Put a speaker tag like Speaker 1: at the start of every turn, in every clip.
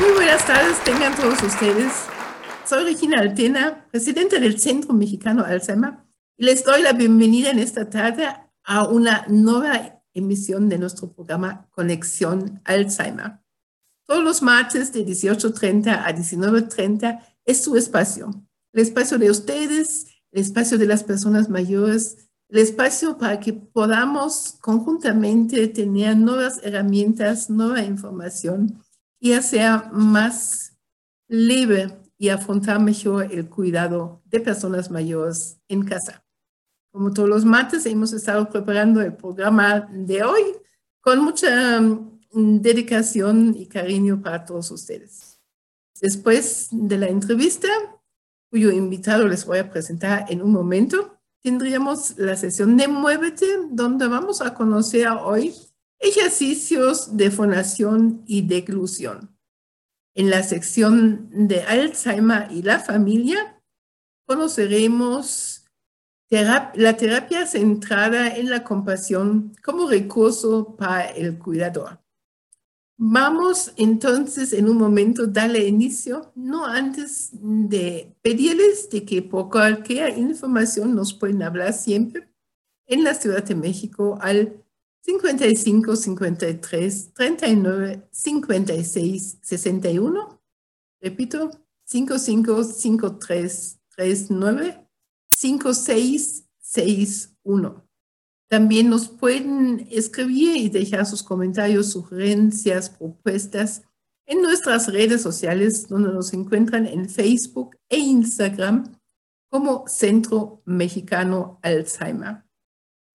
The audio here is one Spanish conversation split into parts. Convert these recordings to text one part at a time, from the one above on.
Speaker 1: Muy buenas tardes, tengan todos ustedes. Soy Regina Altena, presidenta del Centro Mexicano Alzheimer, y les doy la bienvenida en esta tarde a una nueva emisión de nuestro programa Conexión Alzheimer. Todos los martes de 18.30 a 19.30 es su espacio, el espacio de ustedes, el espacio de las personas mayores, el espacio para que podamos conjuntamente tener nuevas herramientas, nueva información y sea más leve y afrontar mejor el cuidado de personas mayores en casa. Como todos los martes, hemos estado preparando el programa de hoy con mucha mm, dedicación y cariño para todos ustedes. Después de la entrevista, cuyo invitado les voy a presentar en un momento, tendríamos la sesión de Muévete, donde vamos a conocer hoy Ejercicios de fonación y declusión. En la sección de Alzheimer y la familia conoceremos la terapia centrada en la compasión como recurso para el cuidador. Vamos entonces en un momento darle inicio, no antes de pedirles de que por cualquier información nos pueden hablar siempre en la Ciudad de México al 55, 53, 39, 56, 61. Repito, 55, 53, 39, 56, 61. También nos pueden escribir y dejar sus comentarios, sugerencias, propuestas en nuestras redes sociales, donde nos encuentran en Facebook e Instagram como Centro Mexicano Alzheimer.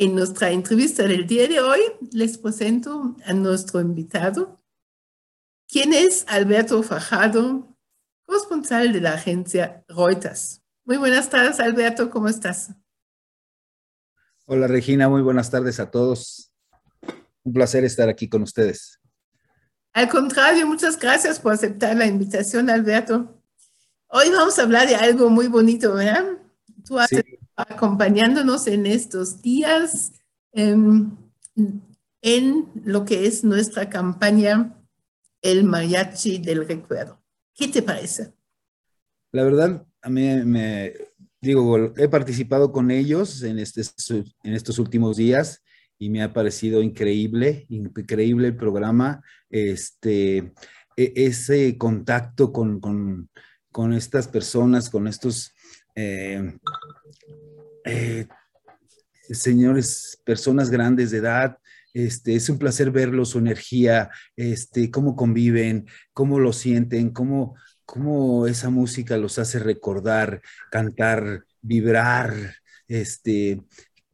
Speaker 1: en nuestra entrevista del día de hoy les presento a nuestro invitado, quien es Alberto Fajardo, corresponsal de la agencia Reuters. Muy buenas tardes, Alberto, ¿cómo estás?
Speaker 2: Hola, Regina, muy buenas tardes a todos. Un placer estar aquí con ustedes.
Speaker 1: Al contrario, muchas gracias por aceptar la invitación, Alberto. Hoy vamos a hablar de algo muy bonito, ¿verdad? Tú has acompañándonos en estos días em, en lo que es nuestra campaña El Mariachi del Recuerdo. ¿Qué te parece?
Speaker 2: La verdad, a mí me, digo, he participado con ellos en, este, en estos últimos días y me ha parecido increíble, increíble el programa, este, e, ese contacto con, con, con estas personas, con estos eh, eh, señores, personas grandes de edad, este, es un placer verlos, su energía, este, cómo conviven, cómo lo sienten, cómo, cómo esa música los hace recordar, cantar, vibrar, este,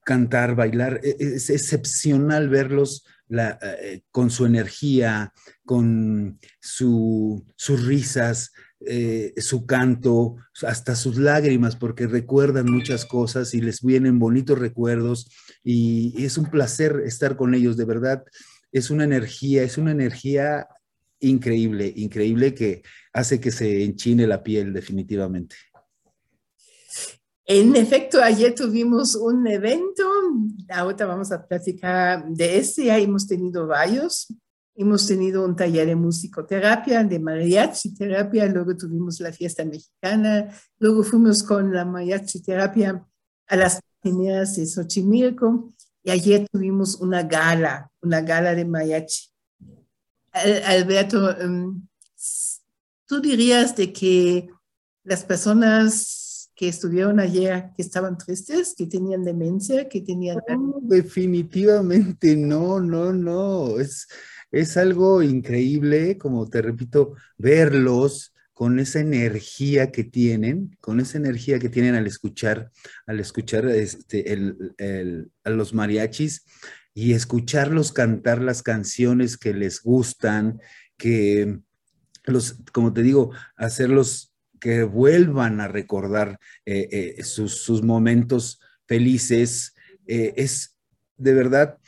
Speaker 2: cantar, bailar. E, es excepcional verlos eh, con su energía, con sus risas, eh, su canto, hasta sus lágrimas, porque recuerdan muchas cosas y les vienen bonitos recuerdos y es un placer estar con ellos, de verdad. Es una energía, es una energía increíble, increíble que hace que se enchine la piel definitivamente.
Speaker 1: En efecto, ayer tuvimos un evento, ahorita vamos a platicar de ese, ya hemos tenido varios, Hemos tenido un taller de musicoterapia, de mariachi terapia, luego tuvimos la fiesta mexicana, luego fuimos con la mariachi terapia a las primeras de Xochimilco y ayer tuvimos una gala, una gala de mariachi. Alberto, em, tú dirías de que las personas que estuvieron ayer, que estaban tristes, que tenían demencia, que tenían...
Speaker 2: definitivamente no, no, no. Es, es algo increíble, como te repito, verlos con esa energía que tienen, con esa energía que tienen al escuchar, al escuchar este, a los mariachis y escucharlos cantar las canciones que les gustan, que los, como te digo, hacerlos que vuelvan a recordar eh, eh, sus, momentos felices. Eh, es de verdad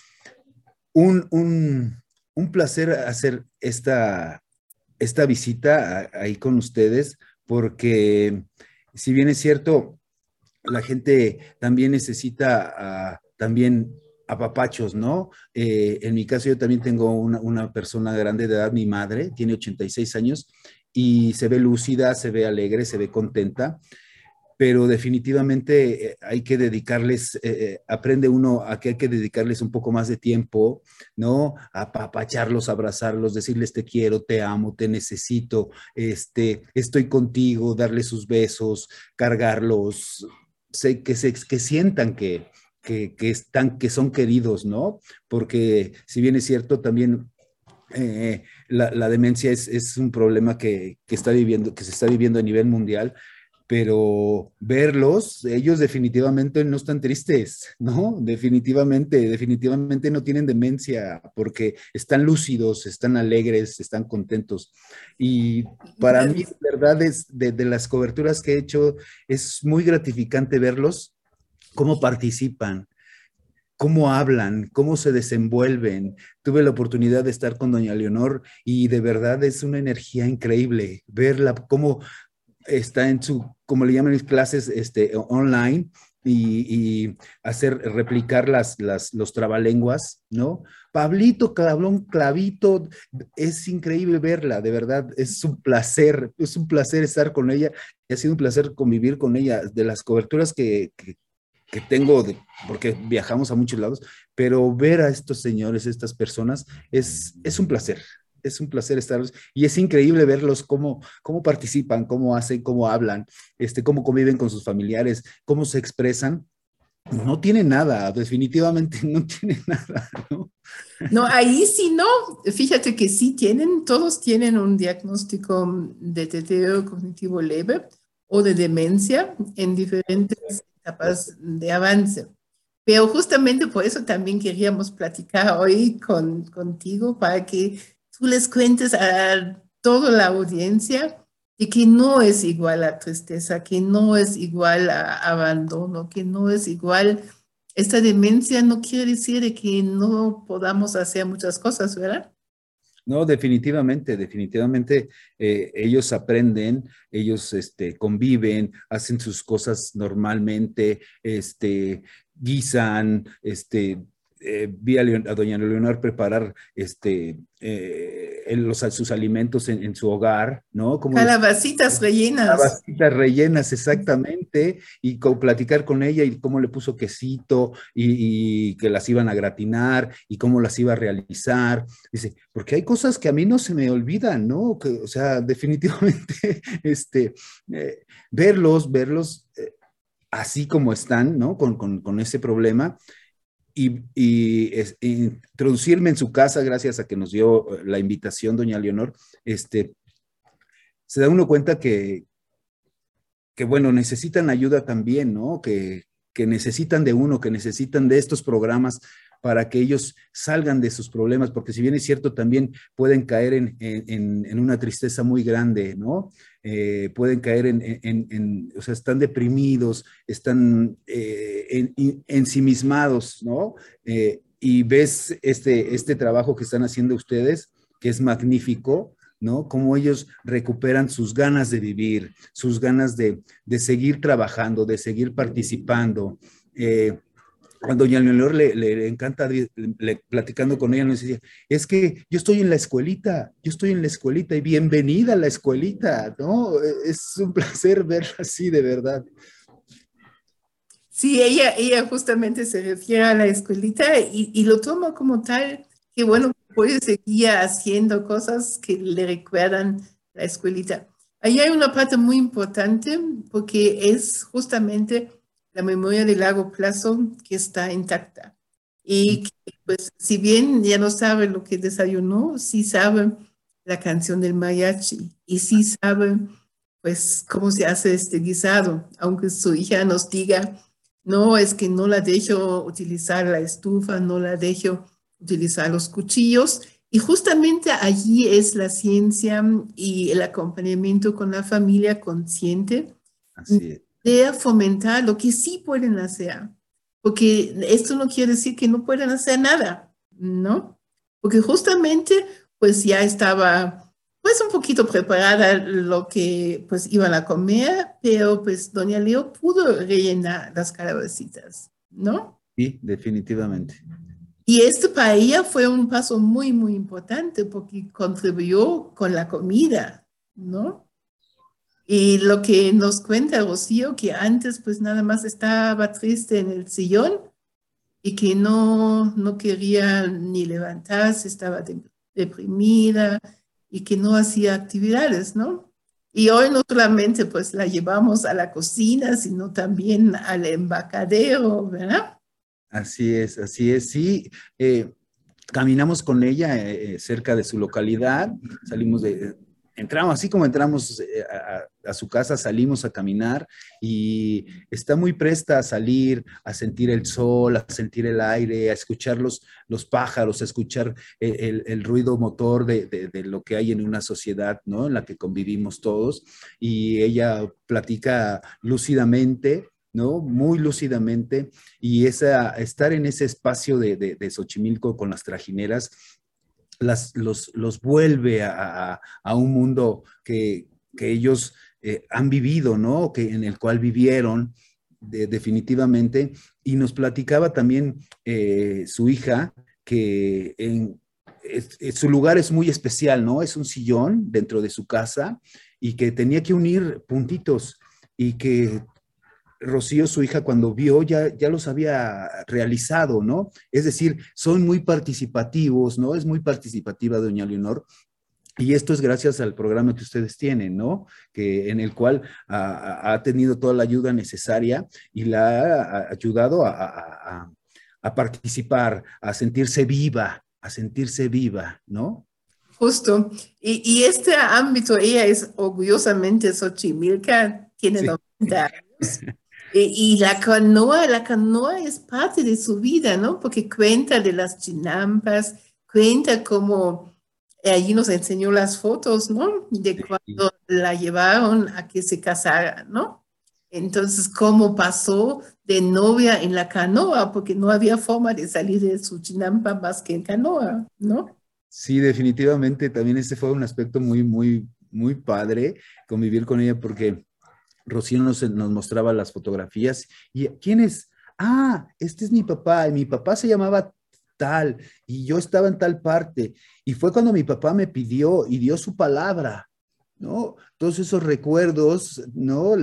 Speaker 2: un, un placer hacer esta, esta visita ahí con ustedes, porque si bien es cierto, la gente también necesita a, también apapachos, ¿no? Eh, en mi caso yo también tengo una, una, persona grande de edad, mi madre, tiene 86 años y se ve lúcida, se ve alegre, se ve contenta pero definitivamente eh, hay que dedicarles, eh, eh, aprende uno a que hay que dedicarles un poco más de tiempo, ¿no? Apapacharlos, abrazarlos, decirles te quiero, te amo, te necesito, este, estoy contigo, darles sus besos, cargarlos, sé, que, se, que sientan que, que, que, están, que son queridos, ¿no? Porque si bien es cierto, también la, la, demencia es, es un problema que, que, está viviendo, que se está viviendo a nivel mundial, pero verlos, ellos definitivamente no están tristes, ¿no? Definitivamente, definitivamente no tienen demencia porque están lúcidos, están alegres, están contentos. Y para mí, verdad, es de, las coberturas que he hecho, es muy gratificante verlos, cómo participan, cómo hablan, cómo se desenvuelven. Tuve la oportunidad de estar con doña Leonor y de verdad es una energía increíble verla, cómo, está en su, como le llaman mis clases, este, online y, hacer, replicar las, las, los trabalenguas, ¿no? Pablito, cabrón, clavito, es increíble verla, de verdad, es un placer, es un placer estar con ella, ha sido un placer convivir con ella, de las coberturas que, que, que tengo, de, porque viajamos a muchos lados, pero ver a estos señores, estas personas, es, es un placer, es un placer estar y es increíble verlos cómo, cómo participan, cómo hacen, cómo hablan, este, cómo conviven con sus familiares, cómo se expresan. No tiene nada, definitivamente no tiene nada, ¿no?
Speaker 1: No, ahí sí no. Fíjate que sí tienen, todos tienen un diagnóstico de deterioro cognitivo leve o de demencia en diferentes etapas de avance. Pero justamente por eso también queríamos platicar hoy con, contigo para que tú les cuentes a toda la audiencia de que no es igual a tristeza, que no es igual a abandono, que no es igual. Esta demencia no quiere decir que no podamos hacer muchas cosas, ¿verdad?
Speaker 2: No, definitivamente, definitivamente eh, ellos aprenden, ellos este, conviven, hacen sus cosas normalmente, este, guisan, este, eh, vi a, doña Leonor preparar este, eh, los, sus alimentos en, su hogar, ¿no?
Speaker 1: Como calabacitas rellenas.
Speaker 2: Calabacitas rellenas, exactamente, y platicar con ella y cómo le puso quesito y, que las iban a gratinar y cómo las iba a realizar. Dice, porque hay cosas que a mí no se me olvidan, ¿no? Que, o sea, definitivamente, este, eh, verlos, verlos así como están, ¿no? Con, con, con ese problema y, introducirme en su casa, gracias a que nos dio eh, la invitación, doña Leonor, este, se da uno cuenta que, que bueno, necesitan ayuda también, ¿no? Que, que necesitan de uno, que necesitan de estos programas para que ellos salgan de sus problemas, porque si bien es cierto, también pueden caer en, en, en una tristeza muy grande, ¿no? Eh, pueden caer en, o sea, están deprimidos, están eh, ensimismados, ¿no? Eh, y ves este, este trabajo que están haciendo ustedes, que es magnífico, ¿no? Cómo ellos recuperan sus ganas de vivir, sus ganas de, de seguir trabajando, de seguir participando. Cuando doña Leonor le, le, encanta platicando con ella, nos decía, es que yo estoy en la escuelita, yo estoy en la escuelita y bienvenida a la escuelita, ¿no? Es un placer verla así, de verdad.
Speaker 1: Sí, ella, ella justamente se refiere a la escuelita y, y lo toma como tal, que bueno, puede seguir haciendo cosas que le recuerdan la escuelita. Ahí hay una parte muy importante porque es justamente la memoria de largo plazo que está intacta. Y que, pues, si bien ya no sabe lo que desayunó, sí sabe la canción del mariachi y sí sabe, pues, cómo se hace este guisado, aunque su hija nos diga, no, es que no la dejo utilizar la estufa, no la dejo utilizar los cuchillos. Y justamente allí es la ciencia y el acompañamiento con la familia consciente de fomentar lo que sí pueden hacer. Porque esto no quiere decir que no puedan hacer nada, ¿no? Porque justamente pues ya estaba pues un poquito preparada lo que pues iban a comer, pero pues doña Leo pudo rellenar las calabecitas, ¿no?
Speaker 2: Sí, definitivamente.
Speaker 1: Y esto para ella fue un paso muy, muy importante porque contribuyó con la comida, ¿no? Y lo que nos cuenta Rocío, que antes pues nada más estaba triste en el sillón y que no, no quería ni levantarse, estaba deprimida y que no hacía actividades, ¿no? Y hoy no solamente pues la llevamos a la cocina, sino también al embacadero, ¿verdad?
Speaker 2: Así es, así es, sí. Eh, caminamos con ella eh, eh, cerca de su localidad, salimos de, entramos, así como entramos eh, a, su casa, salimos a caminar y está muy presta a salir, a sentir el sol, a sentir el aire, a escuchar los, los pájaros, a escuchar el, ruido motor de, lo que hay en una sociedad, ¿no? En la que convivimos todos. Y ella platica lúcidamente, ¿no? Muy lúcidamente. Y esa, estar en ese espacio de, de Xochimilco con las trajineras los, los vuelve a, un mundo que, ellos eh, han vivido, ¿no? Que, en el cual vivieron definitivamente. Y nos platicaba también eh, su hija que en, su lugar es muy especial, ¿no? Es un sillón dentro de su casa y que tenía que unir puntitos y que Rocío, su hija, cuando vio, ya, ya los había realizado, ¿no? Es decir, son muy participativos, ¿no? Es muy participativa doña Leonor. Y esto es gracias al programa que ustedes tienen, ¿no? Que, en el cual ha, tenido toda la ayuda necesaria y la ha ayudado a, a participar, a sentirse viva, a sentirse viva, ¿no?
Speaker 1: Justo. Y, y, este ámbito, ella es orgullosamente Xochimilca, tiene 90 años. Y, la canoa, la canoa es parte de su vida, ¿no? Porque cuenta de las chinampas, cuenta cómo eh, allí nos enseñó las fotos, ¿no? De cuando la llevaron a que se casara, ¿no? Entonces, cómo pasó de novia en la canoa, porque no había forma de salir de su chinampa más que en canoa, ¿no?
Speaker 2: Sí, definitivamente también ese fue un aspecto muy, muy, muy padre convivir con ella porque Rocío nos, mostraba las fotografías. ¿Y quién es? Ah, este es mi papá. Y mi papá se llamaba tal y yo estaba en tal parte. Y fue cuando mi papá me pidió y dio su palabra. ¿No? Todos esos recuerdos, ¿no?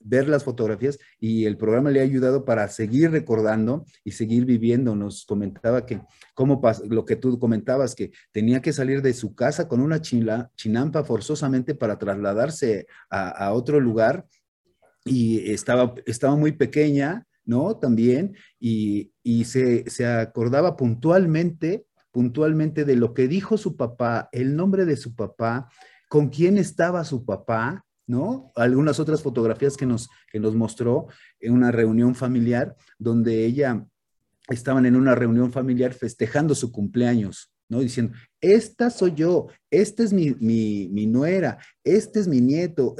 Speaker 2: ver las fotografías y el programa le ha ayudado para seguir recordando y seguir viviendo. Nos comentaba que, cómo lo que tú comentabas, que tenía que salir de su casa con una chinampa forzosamente para trasladarse a, otro lugar y estaba, estaba muy pequeña, ¿no? También, y, se, se acordaba puntualmente, puntualmente de lo que dijo su papá, el nombre de su papá, con quién estaba su papá, ¿no? Algunas otras fotografías que nos, que nos mostró en una reunión familiar donde ella estaban en una reunión familiar festejando su cumpleaños, ¿no? Diciendo, esta soy yo, esta es mi, mi, nuera, este es mi nieto,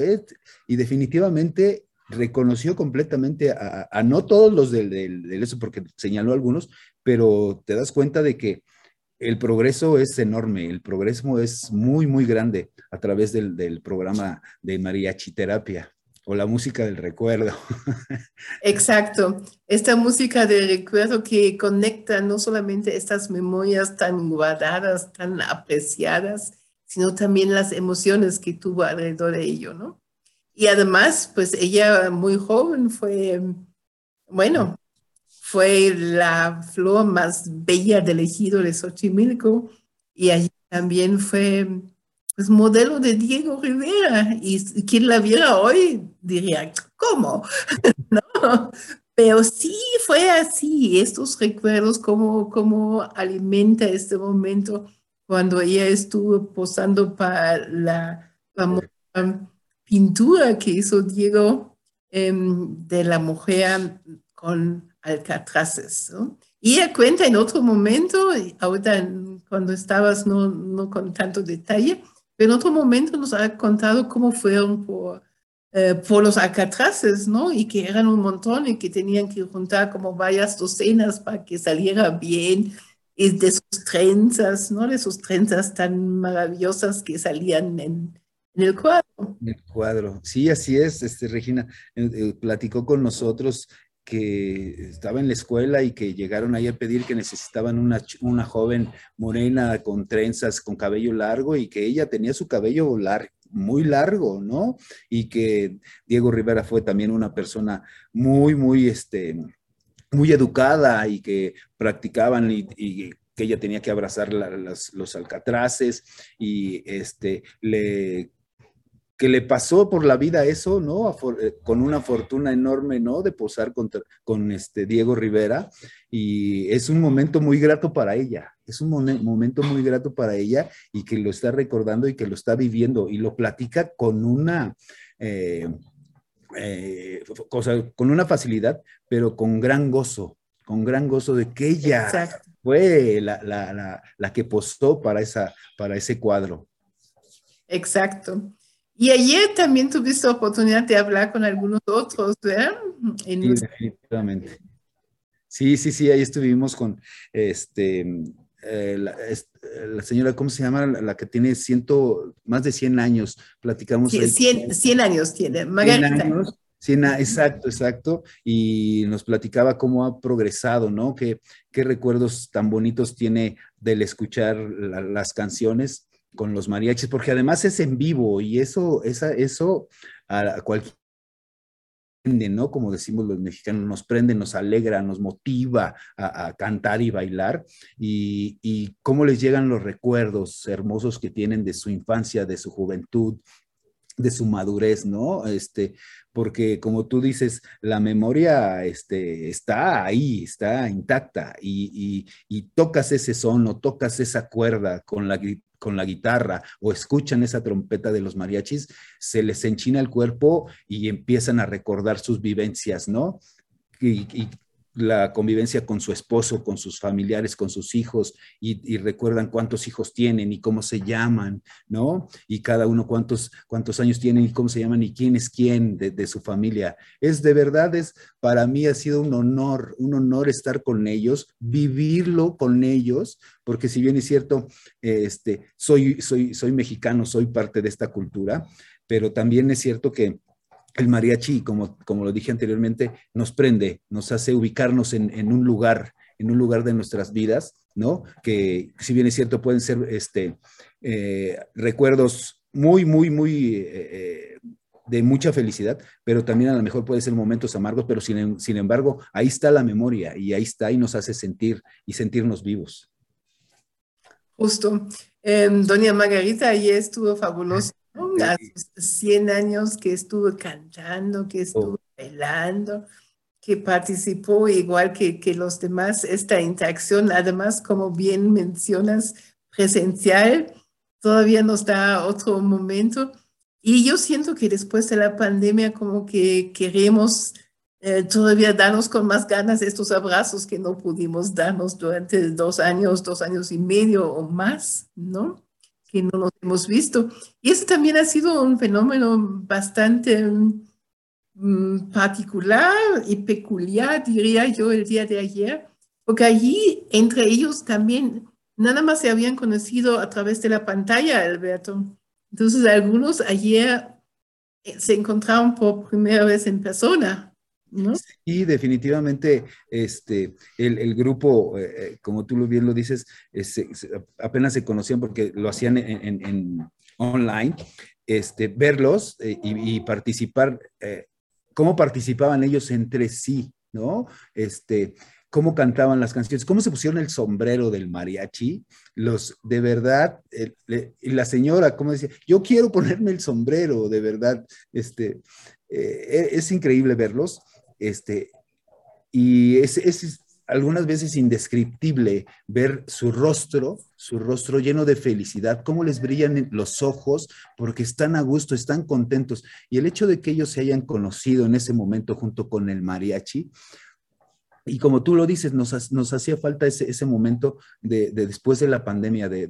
Speaker 2: y definitivamente reconoció completamente a, no todos los del, del, eso, porque señaló algunos, pero te das cuenta de que el progreso es enorme, el progreso es muy, muy grande a través del, programa de mariachi terapia o la música del recuerdo.
Speaker 1: Exacto, esta música del recuerdo que conecta no solamente estas memorias tan guardadas, tan apreciadas, sino también las emociones que tuvo alrededor de ello, ¿no? Y además, pues ella muy joven fue, bueno, fue la flor más bella del ejido de Xochimilco y allí también fue pues modelo de Diego Rivera. Y quien la viera hoy diría, ¿cómo? ¿No? Pero sí fue así, estos recuerdos, cómo, cómo alimenta este momento cuando ella estuvo posando para la pintura que hizo Diego em, de la mujer con alcatraces. Y ella cuenta en otro momento, ahorita cuando estabas no, no con tanto detalle, pero en otro momento nos ha contado cómo fueron por, eh, por los alcatraces, ¿no? Y que eran un montón y que tenían que juntar como varias docenas para que saliera bien. Y de sus trenzas, ¿no? De sus trenzas tan maravillosas que salían en, en el cuadro.
Speaker 2: En el cuadro. Sí, así es, este, Regina. Eh, eh, platicó con nosotros que estaba en la escuela y que llegaron ahí a pedir que necesitaban una, una joven morena con trenzas, con cabello largo y que ella tenía su cabello muy largo, ¿no? Y que Diego Rivera fue también una persona muy, muy, este, muy educada y que practicaban y, que ella tenía que abrazar los alcatraces y este, le que le pasó por la vida eso, ¿no? Eh, con una fortuna enorme, ¿no? De posar con este Diego Rivera. Y es un momento muy grato para ella, es un momento muy grato para ella y que lo está recordando y que lo está viviendo y lo platica con una... Eh, eh, cosa, con una facilidad, pero con gran gozo, con gran gozo de que ella fue la, la, la, que postó para, esa, para ese cuadro.
Speaker 1: Exacto. Y ayer también tuviste oportunidad de hablar con algunos otros, ¿verdad?
Speaker 2: sí, definitivamente. Sí, sí, sí, ahí estuvimos con este, eh, la, señora, ¿cómo se llama? La, que tiene ciento, más de 100 años. Platicamos.
Speaker 1: Sí, 100, años tiene, Margarita. 100 años.
Speaker 2: exacto, exacto. Y nos platicaba cómo ha progresado, ¿no? Qué, qué recuerdos tan bonitos tiene del escuchar las canciones con los mariachis, porque además es en vivo y eso, esa, eso a cualquier ¿no? Como decimos los mexicanos, nos prende, nos alegra, nos motiva a, cantar y bailar, y, y, cómo les llegan los recuerdos hermosos que tienen de su infancia, de su juventud, de su madurez, ¿no? Este, porque como tú dices, la memoria este, está ahí, está intacta, y, y, tocas ese son o tocas esa cuerda con la, con la guitarra o escuchan esa trompeta de los mariachis, se les enchina el cuerpo y empiezan a recordar sus vivencias, ¿no? Y, la convivencia con su esposo, con sus familiares, con sus hijos, y, recuerdan cuántos hijos tienen y cómo se llaman, ¿no? Y cada uno cuántos, cuántos años tienen y cómo se llaman y quién es quién de, de, su familia. Es de verdad, es para mí ha sido un honor, un honor estar con ellos, vivirlo con ellos, porque si bien es cierto, este, soy, soy, soy mexicano, soy parte de esta cultura, pero también es cierto que el mariachi, como, como lo dije anteriormente, nos prende, nos hace ubicarnos en, un lugar, en un lugar de nuestras vidas, ¿no? Que si bien es cierto, pueden ser este, eh, recuerdos muy, muy, muy eh, eh, de mucha felicidad, pero también a lo mejor puede ser momentos amargos, pero sin, sin embargo, ahí está la memoria y ahí está y nos hace sentir y sentirnos vivos.
Speaker 1: Justo. Em, doña Margarita ahí estuvo fabuloso sus 100 años que estuvo cantando, que estuvo oh. bailando, que participó igual que, que los demás, esta interacción, además, como bien mencionas, presencial, todavía nos da otro momento. Y yo siento que después de la pandemia como que queremos eh, todavía darnos con más ganas estos abrazos que no pudimos darnos durante dos años, dos años y medio o más, ¿no? Que no nos hemos visto. Y eso también ha sido un fenómeno bastante mm, particular y peculiar, diría yo, el día de ayer, porque allí entre ellos también nada más se habían conocido a través de la pantalla, Alberto. Entonces algunos ayer eh, se encontraron por primera vez en persona.
Speaker 2: Sí, definitivamente, este, el, grupo, eh, eh, como tú bien lo dices, apenas se conocían porque lo hacían en, online, este, verlos eh, y, participar, cómo participaban ellos entre sí, ¿no? Este, cómo cantaban las canciones, cómo se pusieron el sombrero del mariachi, los, de verdad, y la señora, como decía, yo quiero ponerme el sombrero, de verdad, este, eh, es increíble verlos, este, y es, es, algunas veces indescriptible ver su rostro, su rostro lleno de felicidad, cómo les brillan los ojos, porque están a gusto, están contentos. Y el hecho de que ellos se hayan conocido en ese momento junto con el mariachi, y como tú lo dices, nos, nos hacía falta ese, ese momento de, después de la pandemia, de,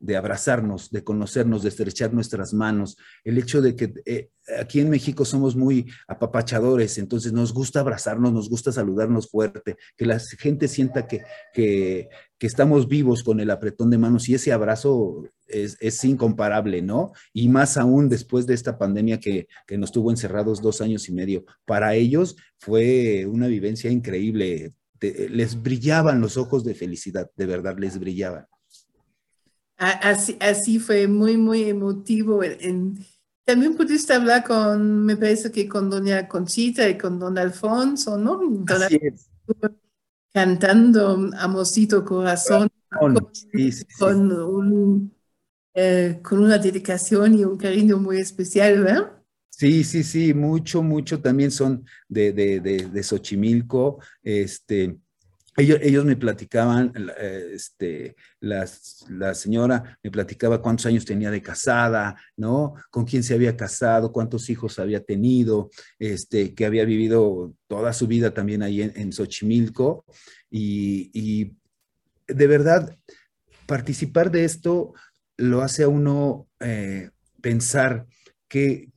Speaker 2: de, abrazarnos, de conocernos, de estrechar nuestras manos. El hecho de que eh, aquí en México somos muy apapachadores, entonces nos gusta abrazarnos, nos gusta saludarnos fuerte, que la gente sienta que, que, que estamos vivos con el apretón de manos y ese abrazo es, incomparable, ¿no? Y más aún después de esta pandemia que, nos tuvo encerrados dos años y medio. Para ellos fue una vivencia increíble. les brillaban los ojos de felicidad, de verdad, les brillaban.
Speaker 1: Así, así fue muy, muy emotivo. También pudiste hablar con, me parece que con doña Conchita y con don Alfonso, ¿no? Cantando Amosito Corazón. con un eh, con una dedicación y un cariño muy especial, ¿verdad?
Speaker 2: Sí, sí, sí, mucho, mucho también son de, de, de, Xochimilco. Este, ellos, ellos me platicaban, eh, este, las, la señora me platicaba cuántos años tenía de casada, ¿no? Con quién se había casado, cuántos hijos había tenido, este, que había vivido toda su vida también ahí en, en Xochimilco. Y, y de verdad, participar de esto lo hace a uno eh, pensar qué,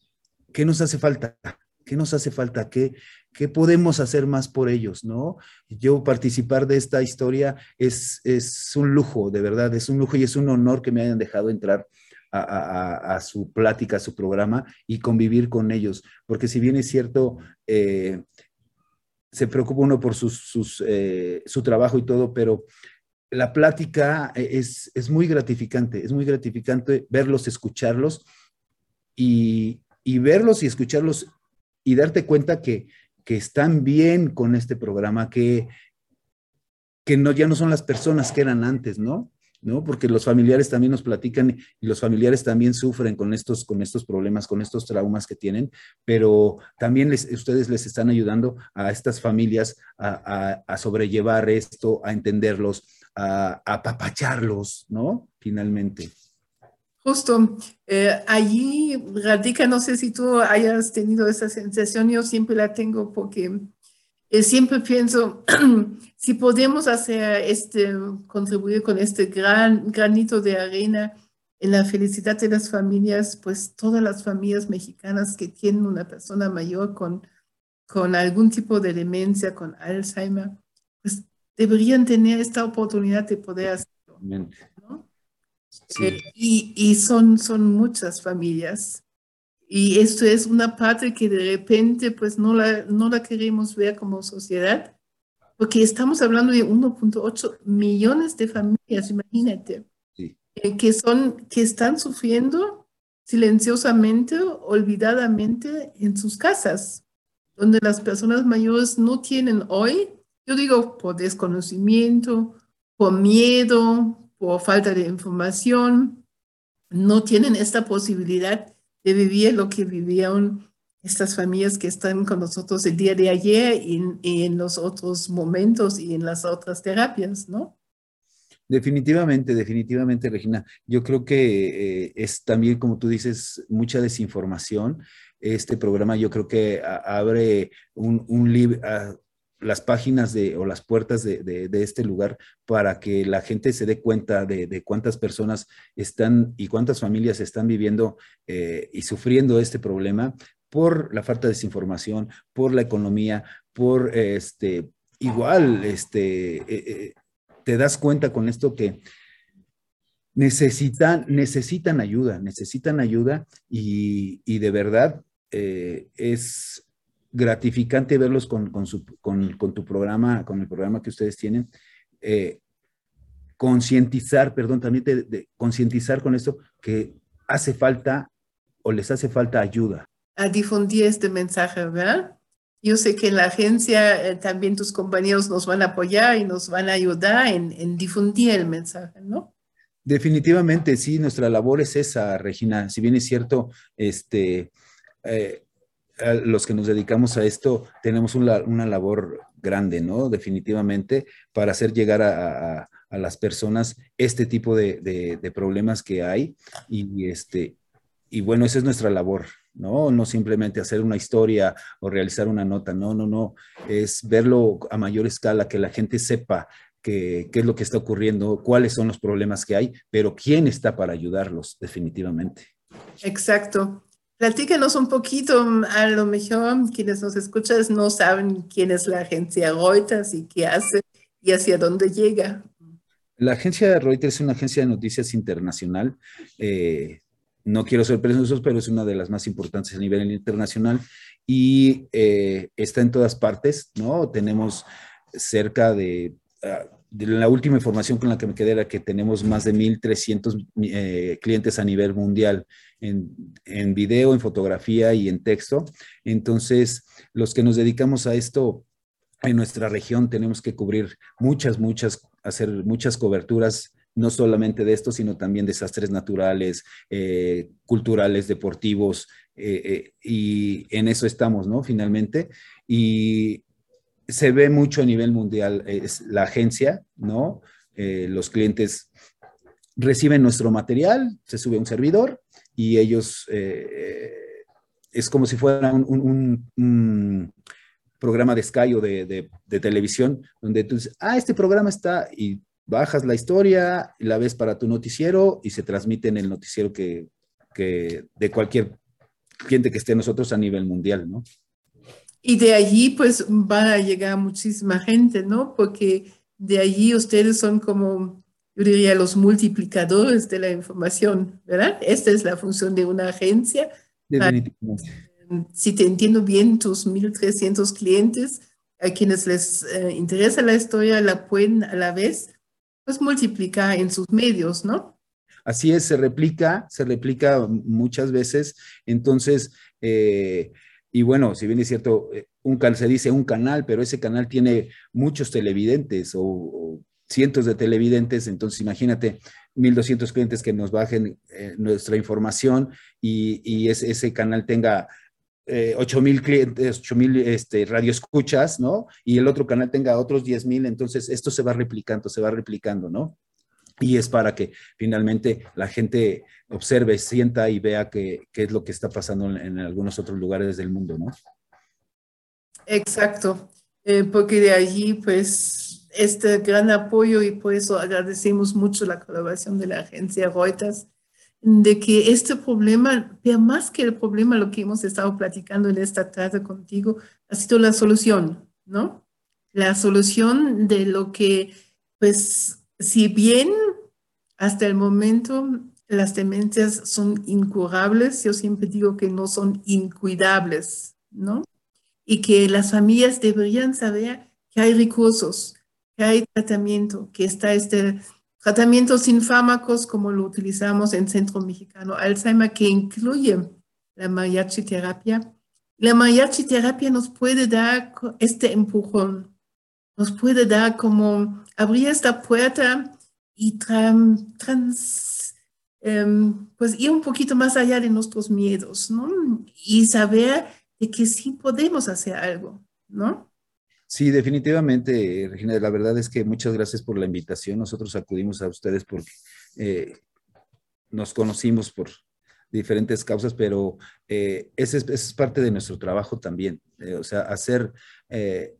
Speaker 2: qué nos hace falta, qué nos hace falta, qué, qué podemos hacer más por ellos, ¿no? Yo participar de esta historia es, es un lujo, de verdad, es un lujo y es un honor que me hayan dejado entrar a, su plática, a su programa y convivir con ellos, porque si bien es cierto, eh, se preocupa uno por sus, eh, su trabajo y todo, pero la plática es, es, muy gratificante, es muy gratificante verlos, escucharlos y, verlos y escucharlos y darte cuenta que, están bien con este programa, que, que no, ya no son las personas que eran antes, ¿no? ¿no? Porque los familiares también nos platican y los familiares también sufren con estos, con estos problemas, con estos traumas que tienen, pero también les, ustedes les están ayudando a estas familias a, a sobrellevar esto, a entenderlos, a, apapacharlos, ¿no? Finalmente.
Speaker 1: Justo, eh, allí radica, no sé si tú hayas tenido esa sensación, yo siempre la tengo porque eh, siempre pienso, si podemos hacer este, contribuir con este gran granito de arena en la felicidad de las familias, pues todas las familias mexicanas que tienen una persona mayor con, con algún tipo de demencia, con Alzheimer, pues deberían tener esta oportunidad de poder hacerlo. ¿No? Eh, y, y son, son muchas familias. Y esto es una parte que de repente pues no la, no la queremos ver como sociedad, porque estamos hablando de 1.8 millones de familias, imagínate, eh, que, son, que están sufriendo silenciosamente, olvidadamente en sus casas, donde las personas mayores no tienen hoy yo digo por desconocimiento, por miedo, por falta de información, no tienen esta posibilidad de vivir lo que vivieron estas familias que están con nosotros el día de ayer y, en los otros momentos y en las otras terapias, ¿no?
Speaker 2: Definitivamente, definitivamente, Regina. Yo creo que eh, es también, como tú dices, mucha desinformación. Este programa yo creo que abre un, un las páginas de, o las puertas de, este lugar para que la gente se dé cuenta de, cuántas personas están y cuántas familias están viviendo eh, y sufriendo este problema por la falta de desinformación, por la economía, por este, igual, este, eh, eh, te das cuenta con esto que necesitan, necesitan ayuda, necesitan ayuda y, y de verdad es gratificante verlos con, tu programa, con el programa que ustedes tienen. Eh, concientizar, perdón, también de, concientizar con esto que hace falta o les hace falta ayuda.
Speaker 1: A difundir este mensaje, ¿verdad? Yo sé que en la agencia eh, también tus compañeros nos van a apoyar y nos van a ayudar en, difundir el mensaje, ¿no?
Speaker 2: Definitivamente, sí, nuestra labor es esa, Regina. Si bien es cierto, este, eh, los que nos dedicamos a esto tenemos una, labor grande, ¿no? Definitivamente, para hacer llegar a, las personas este tipo de, problemas que hay. Y, este, y bueno, esa es nuestra labor, ¿no? No simplemente hacer una historia o realizar una nota, no, no, no. Es verlo a mayor escala, que la gente sepa qué es lo que está ocurriendo, cuáles son los problemas que hay, pero quién está para ayudarlos, definitivamente.
Speaker 1: Exacto. Platícanos un poquito, a lo mejor quienes nos escuchan no saben quién es la agencia Reuters y qué hace y hacia dónde llega.
Speaker 2: La agencia Reuters es una agencia de noticias internacional. Eh, no quiero ser presuntuoso, pero es una de las más importantes a nivel internacional y eh, está en todas partes, ¿no? Tenemos cerca de ah, la última información con la que me quedé era que tenemos más de 1.300 eh, clientes a nivel mundial en, en, video, en fotografía y en texto. Entonces, los que nos dedicamos a esto en nuestra región tenemos que cubrir muchas, muchas, hacer muchas coberturas no solamente de esto, sino también desastres naturales, eh, culturales, deportivos, eh, y en eso estamos, ¿no? Finalmente. Y se ve mucho a nivel mundial es la agencia, ¿no? Eh, los clientes reciben nuestro material, se sube a un servidor y ellos eh, es como si fuera un, programa de Sky o de, televisión, donde tú dices, ah, este programa está y bajas la historia, la ves para tu noticiero y se transmite en el noticiero que, que de cualquier cliente que esté nosotros a nivel mundial, ¿no?
Speaker 1: Y de allí pues va a llegar muchísima gente, ¿no? Porque de allí ustedes son como, yo diría, los multiplicadores de la información, ¿verdad? Esta es la función de una agencia. Definitivamente. si te entiendo bien, tus 1.300 clientes, a quienes les eh, interesa la historia, la pueden a la vez, pues multiplicar en sus medios, ¿no?
Speaker 2: Así es, se replica, se replica muchas veces. Entonces, eh, y bueno, si bien es cierto, eh, un se dice un canal, pero ese canal tiene muchos televidentes o, cientos de televidentes, entonces imagínate 1.200 clientes que nos bajen eh, nuestra información y, ese, canal tenga eh, 8.000 clientes, 8.000 este, radioescuchas, ¿no? Y el otro canal tenga otros 10.000, entonces esto se va replicando, se va replicando, ¿no? Y es para que finalmente la gente observe, sienta y vea qué, es lo que está pasando en, algunos otros lugares del mundo, ¿no?
Speaker 1: Exacto, eh, porque de allí pues este gran apoyo y por eso agradecemos mucho la colaboración de la agencia Reuters, de que este problema, vea más que el problema, lo que hemos estado platicando en esta tarde contigo, ha sido la solución, ¿no? La solución de lo que, pues, si bien hasta el momento, las demencias son incurables. Yo siempre digo que no son incuidables, ¿no? Y que las familias deberían saber que hay recursos, que hay tratamiento, que está este tratamiento sin fármacos como lo utilizamos en Centro Mexicano Alzheimer, que incluye la mariachi terapia. La mariachi terapia nos puede dar este empujón, nos puede dar como abrir esta puerta y trans, em, pues ir un poquito más allá de nuestros miedos, ¿no? Y saber de que sí podemos hacer algo, ¿no?
Speaker 2: Sí, definitivamente, Regina. La verdad es que muchas gracias por la invitación. Nosotros acudimos a ustedes porque eh, nos conocimos por diferentes causas, pero eh, ese, es, parte de nuestro trabajo también. Eh, o sea, hacer,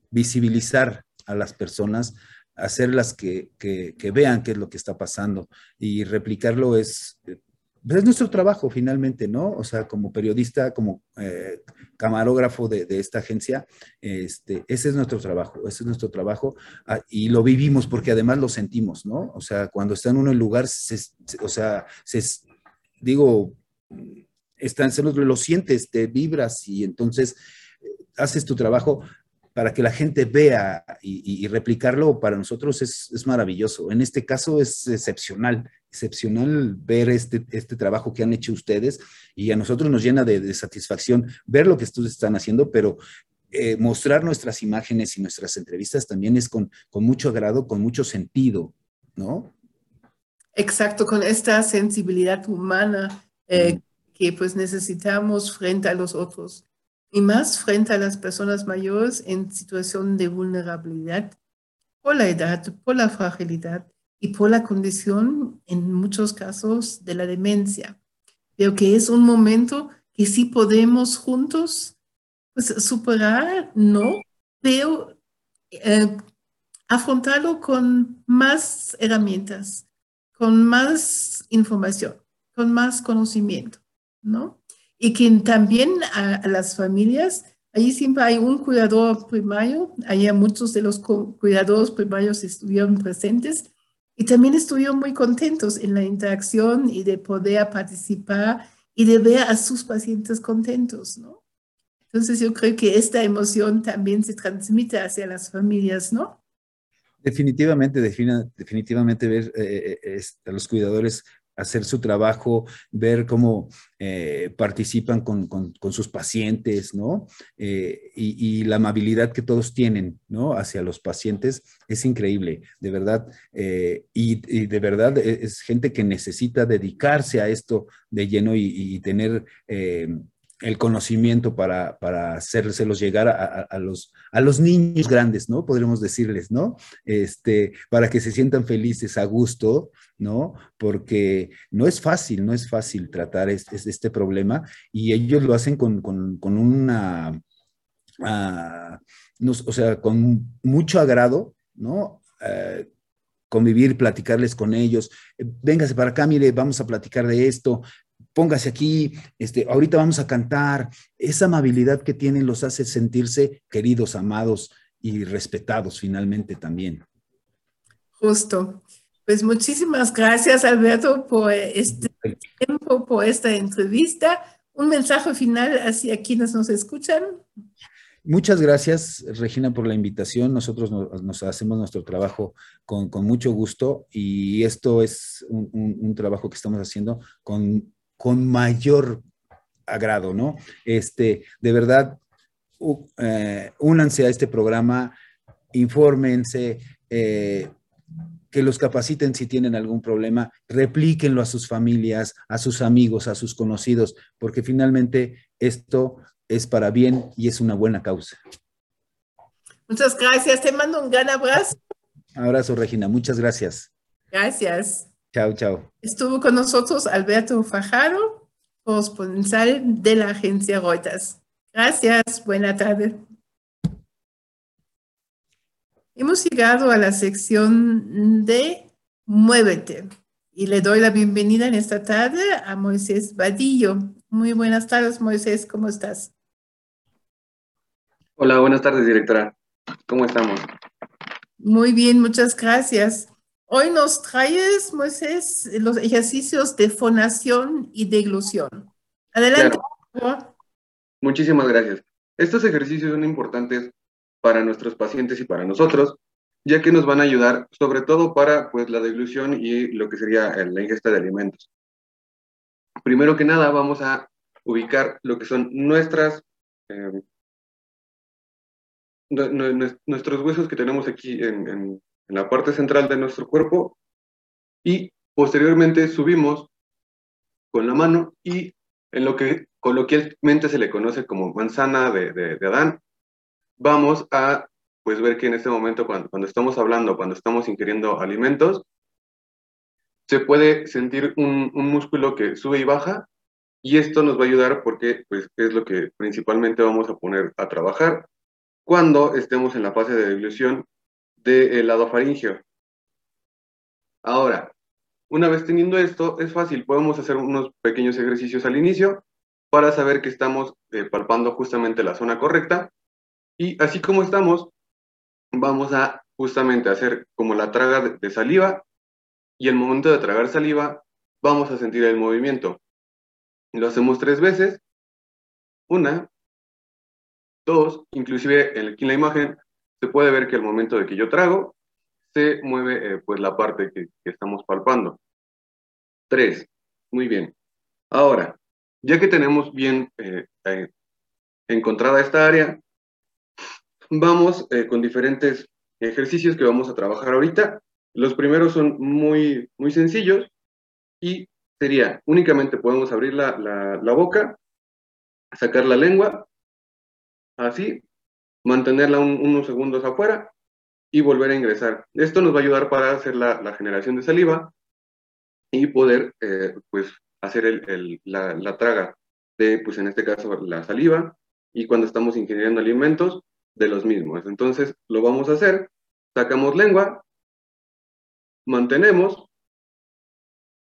Speaker 2: visibilizar a las personas hacerlas que, que, vean qué es lo que está pasando y replicarlo es, es nuestro trabajo finalmente, ¿no? O sea, como periodista, como eh, camarógrafo de, esta agencia, este, ese es nuestro trabajo, ese es nuestro trabajo ah, y lo vivimos porque además lo sentimos, ¿no? O sea, cuando está en uno en lugar, o sea, se, digo, están, lo, lo sientes, te vibras y entonces eh, haces tu trabajo para que la gente vea y, replicarlo para nosotros es, maravilloso. En este caso es excepcional, excepcional ver este, este trabajo que han hecho ustedes y a nosotros nos llena de, satisfacción ver lo que ustedes están haciendo, pero eh, mostrar nuestras imágenes y nuestras entrevistas también es con, con mucho agrado, con mucho sentido, ¿no?
Speaker 1: Exacto, con esta sensibilidad humana eh, que pues necesitamos frente a los otros y más frente a las personas mayores en situación de vulnerabilidad por la edad, por la fragilidad y por la condición, en muchos casos, de la demencia. Creo que es un momento que sí podemos juntos pues, superar, ¿no? Pero eh, afrontarlo con más herramientas, con más información, con más conocimiento, ¿no? Y que también a, las familias, allí siempre hay un cuidador primario, allá muchos de los cuidadores primarios estuvieron presentes y también estuvieron muy contentos en la interacción y de poder participar y de ver a sus pacientes contentos, ¿no? Entonces yo creo que esta emoción también se transmite hacia las familias, ¿no?
Speaker 2: Definitivamente, definitivamente ver eh, eh, a los cuidadores hacer su trabajo, ver cómo eh, participan con, sus pacientes, ¿no? Eh, y, la amabilidad que todos tienen, ¿no? Hacia los pacientes es increíble, de verdad. Eh, y, de verdad e, es gente que necesita dedicarse a esto de lleno y, tener el conocimiento para, para hacérselos llegar a, los, a los niños grandes, ¿no? Podríamos decirles, ¿no? Este, para que se sientan felices a gusto, ¿no? Porque no es fácil, no es fácil tratar este, este problema y ellos lo hacen con, una, ah, o sea, con mucho agrado, ¿no? Eh, convivir, platicarles con ellos. Véngase para acá, mire, vamos a platicar de esto póngase aquí, este, ahorita vamos a cantar. Esa amabilidad que tienen los hace sentirse queridos, amados y respetados finalmente también.
Speaker 1: Justo. Pues muchísimas gracias, Alberto, por este tiempo, por esta entrevista. Un mensaje final hacia quienes nos escuchan.
Speaker 2: Muchas gracias, Regina, por la invitación. Nosotros nos, hacemos nuestro trabajo con, mucho gusto y esto es un, trabajo que estamos haciendo con con mayor agrado, ¿no? Este, de verdad, eh, únanse a este programa, infórmense, eh, que los capaciten si tienen algún problema, replíquenlo a sus familias, a sus amigos, a sus conocidos, porque finalmente esto es para bien y es una buena causa.
Speaker 1: Muchas gracias, te mando un gran abrazo.
Speaker 2: Abrazo, Regina, muchas gracias.
Speaker 1: Gracias.
Speaker 2: Chao, chao.
Speaker 1: Estuvo con nosotros Alberto Fajaro, corresponsal de la agencia Reuters. Gracias, buena tarde. Hemos llegado a la sección de Muévete y le doy la bienvenida en esta tarde a Moisés Vadillo. Muy buenas tardes, Moisés, ¿cómo estás?
Speaker 3: Hola, buenas tardes, directora. ¿Cómo estamos?
Speaker 1: Muy bien, muchas gracias. Hoy nos traes, Moisés, los ejercicios de fonación y deglución. Adelante.
Speaker 3: Muchísimas gracias. Estos ejercicios son importantes para nuestros pacientes y para nosotros, ya que nos van a ayudar sobre todo para pues, la deglución y lo que sería eh, la ingesta de alimentos. Primero que nada, vamos a ubicar lo que son nuestras, eh, nuestros huesos que tenemos aquí en en la parte central de nuestro cuerpo y posteriormente subimos con la mano y en lo que coloquialmente se le conoce como manzana de, de, Adán, vamos a pues ver que en este momento cuando, cuando estamos hablando, cuando estamos ingiriendo alimentos, se puede sentir un, un, músculo que sube y baja y esto nos va a ayudar porque pues, es lo que principalmente vamos a poner a trabajar cuando estemos en la fase de dilución del lado faringeo. Ahora, una vez teniendo esto, es fácil, podemos hacer unos pequeños ejercicios al inicio para saber que estamos eh, palpando justamente la zona correcta. Y así como estamos, vamos a justamente hacer como la traga de, de saliva y el momento de tragar saliva vamos a sentir el movimiento. Lo hacemos tres veces. Una, dos, inclusive aquí en la imagen se puede ver que al momento de que yo trago, se mueve eh, pues la parte que, estamos palpando. Tres. Muy bien. Ahora, ya que tenemos bien eh, eh, encontrada esta área, vamos con diferentes ejercicios que vamos a trabajar ahorita. Los primeros son muy, muy sencillos y sería, únicamente podemos abrir la, la boca, sacar la lengua, así, mantenerla unos segundos afuera y volver a ingresar. Esto nos va a ayudar para hacer la, generación de saliva y poder, eh, pues, hacer la, la, traga de, pues, en este caso, la saliva y cuando estamos ingiriendo alimentos, de los mismos. Entonces, lo vamos a hacer, sacamos lengua, mantenemos,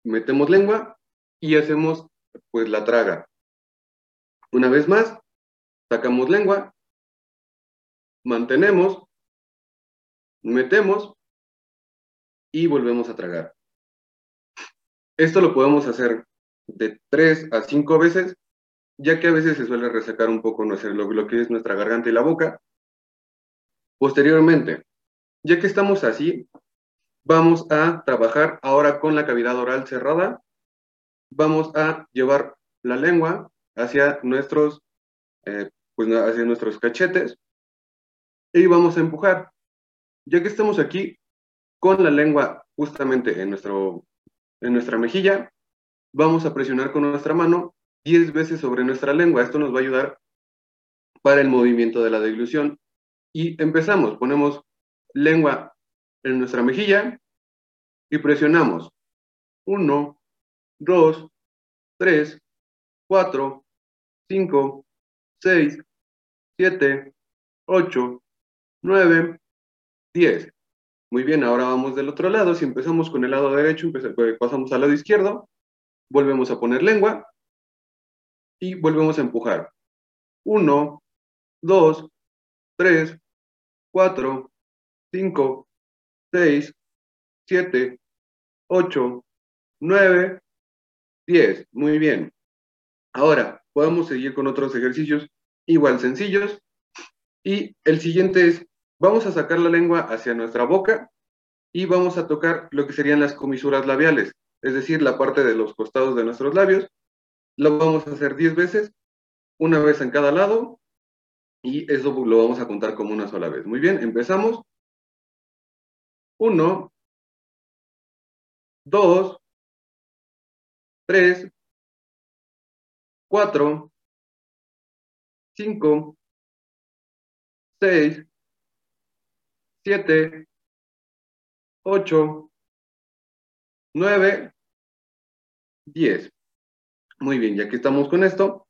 Speaker 3: metemos lengua y hacemos, pues, la traga. Una vez más, sacamos lengua, mantenemos, metemos y volvemos a tragar. Esto lo podemos hacer de tres a cinco veces, ya que a veces se suele resecar un poco lo, que es nuestra garganta y la boca. Posteriormente, ya que estamos así, vamos a trabajar ahora con la cavidad oral cerrada. Vamos a llevar la lengua hacia nuestros, eh, pues, hacia nuestros cachetes y vamos a empujar. Ya que estamos aquí con la lengua justamente en, nuestro, en nuestra mejilla, vamos a presionar con nuestra mano 10 veces sobre nuestra lengua. Esto nos va a ayudar para el movimiento de la deglución. Y empezamos, ponemos lengua en nuestra mejilla y presionamos. 1, 2, 3, 4, 5, 6, 7, 8, 9, 10. Muy bien, ahora vamos del otro lado. Si empezamos con el lado derecho, pues, pasamos al lado izquierdo, volvemos a poner lengua y volvemos a empujar. 1, 2, 3, 4, 5, 6, 7, 8, 9, 10. Muy bien. Ahora, podemos seguir con otros ejercicios igual sencillos. Y el siguiente es Vamos a sacar la lengua hacia nuestra boca y vamos a tocar lo que serían las comisuras labiales, es decir, la parte de los costados de nuestros labios. Lo vamos a hacer 10 veces, una vez en cada lado, y eso lo vamos a contar como una sola vez. Muy bien, empezamos. 1, 2, 3, 4, 5, 6, 7, 8, 9, 10. Muy bien, ya que estamos con esto,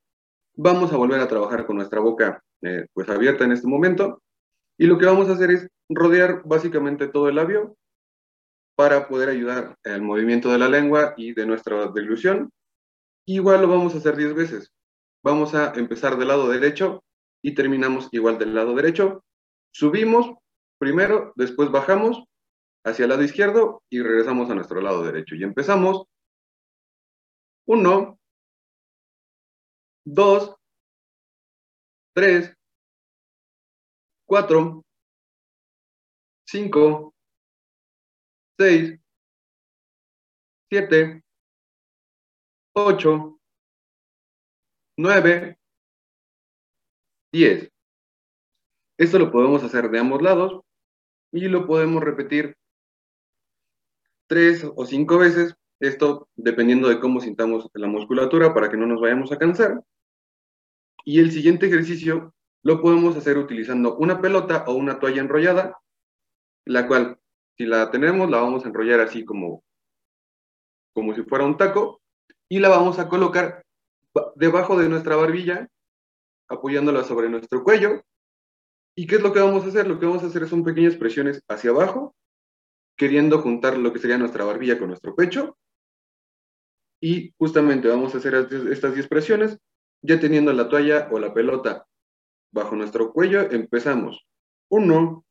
Speaker 3: vamos a volver a trabajar con nuestra boca eh, pues abierta en este momento. Y lo que vamos a hacer es rodear básicamente todo el labio para poder ayudar al movimiento de la lengua y de nuestra deglución. Igual lo vamos a hacer 10 veces. Vamos a empezar del lado derecho y terminamos igual del lado derecho. Subimos, primero, después bajamos hacia el lado izquierdo y regresamos a nuestro lado derecho. Y empezamos. Uno, dos, tres, cuatro, cinco, seis, siete, ocho, nueve, diez. Esto lo podemos hacer de ambos lados y lo podemos repetir tres o cinco veces, esto dependiendo de cómo sintamos la musculatura para que no nos vayamos a cansar. Y el siguiente ejercicio lo podemos hacer utilizando una pelota o una toalla enrollada, la cual, si la tenemos, la vamos a enrollar así como, como si fuera un taco, y la vamos a colocar debajo de nuestra barbilla, apoyándola sobre nuestro cuello, ¿Y qué es lo que vamos a hacer? Lo que vamos a hacer son pequeñas presiones hacia abajo, queriendo juntar lo que sería nuestra barbilla con nuestro pecho. Y justamente vamos a hacer estas 10 presiones, ya teniendo la toalla o la pelota bajo nuestro cuello, empezamos. 1,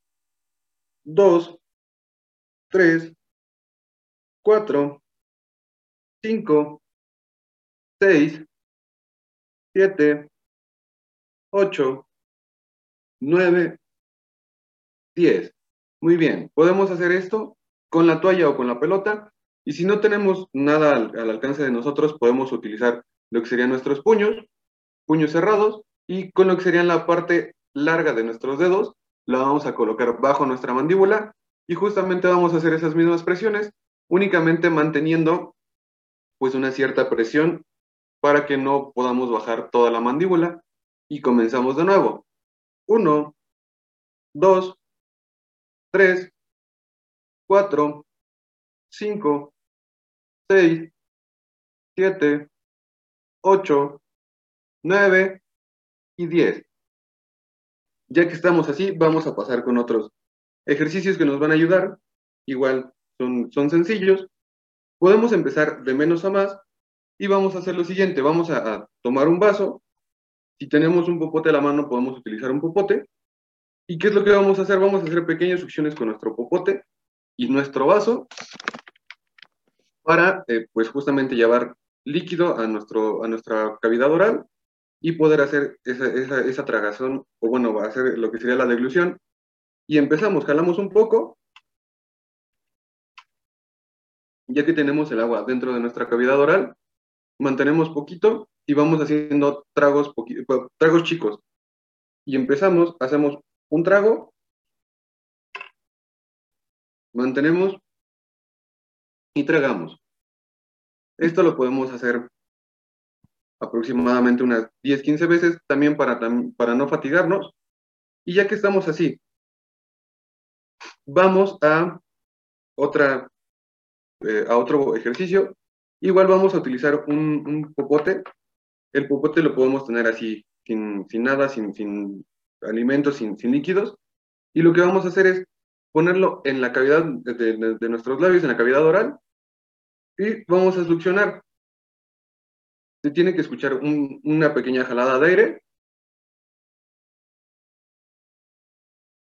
Speaker 3: 2, 3, 4, 5, 6, 7, 8, 9, 10. Muy bien, podemos hacer esto con la toalla o con la pelota. Y si no tenemos nada al, alcance de nosotros, podemos utilizar lo que serían nuestros puños, puños cerrados, y con lo que serían la parte larga de nuestros dedos, la vamos a colocar bajo nuestra mandíbula y justamente vamos a hacer esas mismas presiones, únicamente manteniendo pues una cierta presión para que no podamos bajar toda la mandíbula y comenzamos de nuevo. Uno, dos, tres, cuatro, cinco, seis, siete, ocho, nueve y diez. Ya que estamos así, vamos a pasar con otros ejercicios que nos van a ayudar. Igual son, son sencillos. Podemos empezar de menos a más y vamos a hacer lo siguiente. Vamos a, a tomar un vaso. Si tenemos un popote a la mano, podemos utilizar un popote. ¿Y qué es lo que vamos a hacer? Vamos a hacer pequeñas succiones con nuestro popote y nuestro vaso para, eh, pues justamente llevar líquido a, nuestro, a nuestra cavidad oral y poder hacer esa, esa, esa tragazón, o bueno, hacer lo que sería la deglución. Y empezamos, jalamos un poco, ya que tenemos el agua dentro de nuestra cavidad oral, mantenemos poquito y vamos haciendo tragos, tragos chicos. Y empezamos, hacemos un trago, mantenemos y tragamos. Esto lo podemos hacer aproximadamente unas 10, 15 veces también para, para no fatigarnos. Y ya que estamos así, vamos a, otra, eh, a otro ejercicio. Igual vamos a utilizar un, un, popote. El popote lo podemos tener así, sin, nada, sin, alimentos, sin, líquidos. Y lo que vamos a hacer es ponerlo en la cavidad de, nuestros labios, en la cavidad oral, y vamos a succionar se tiene que escuchar un, una pequeña jalada de aire.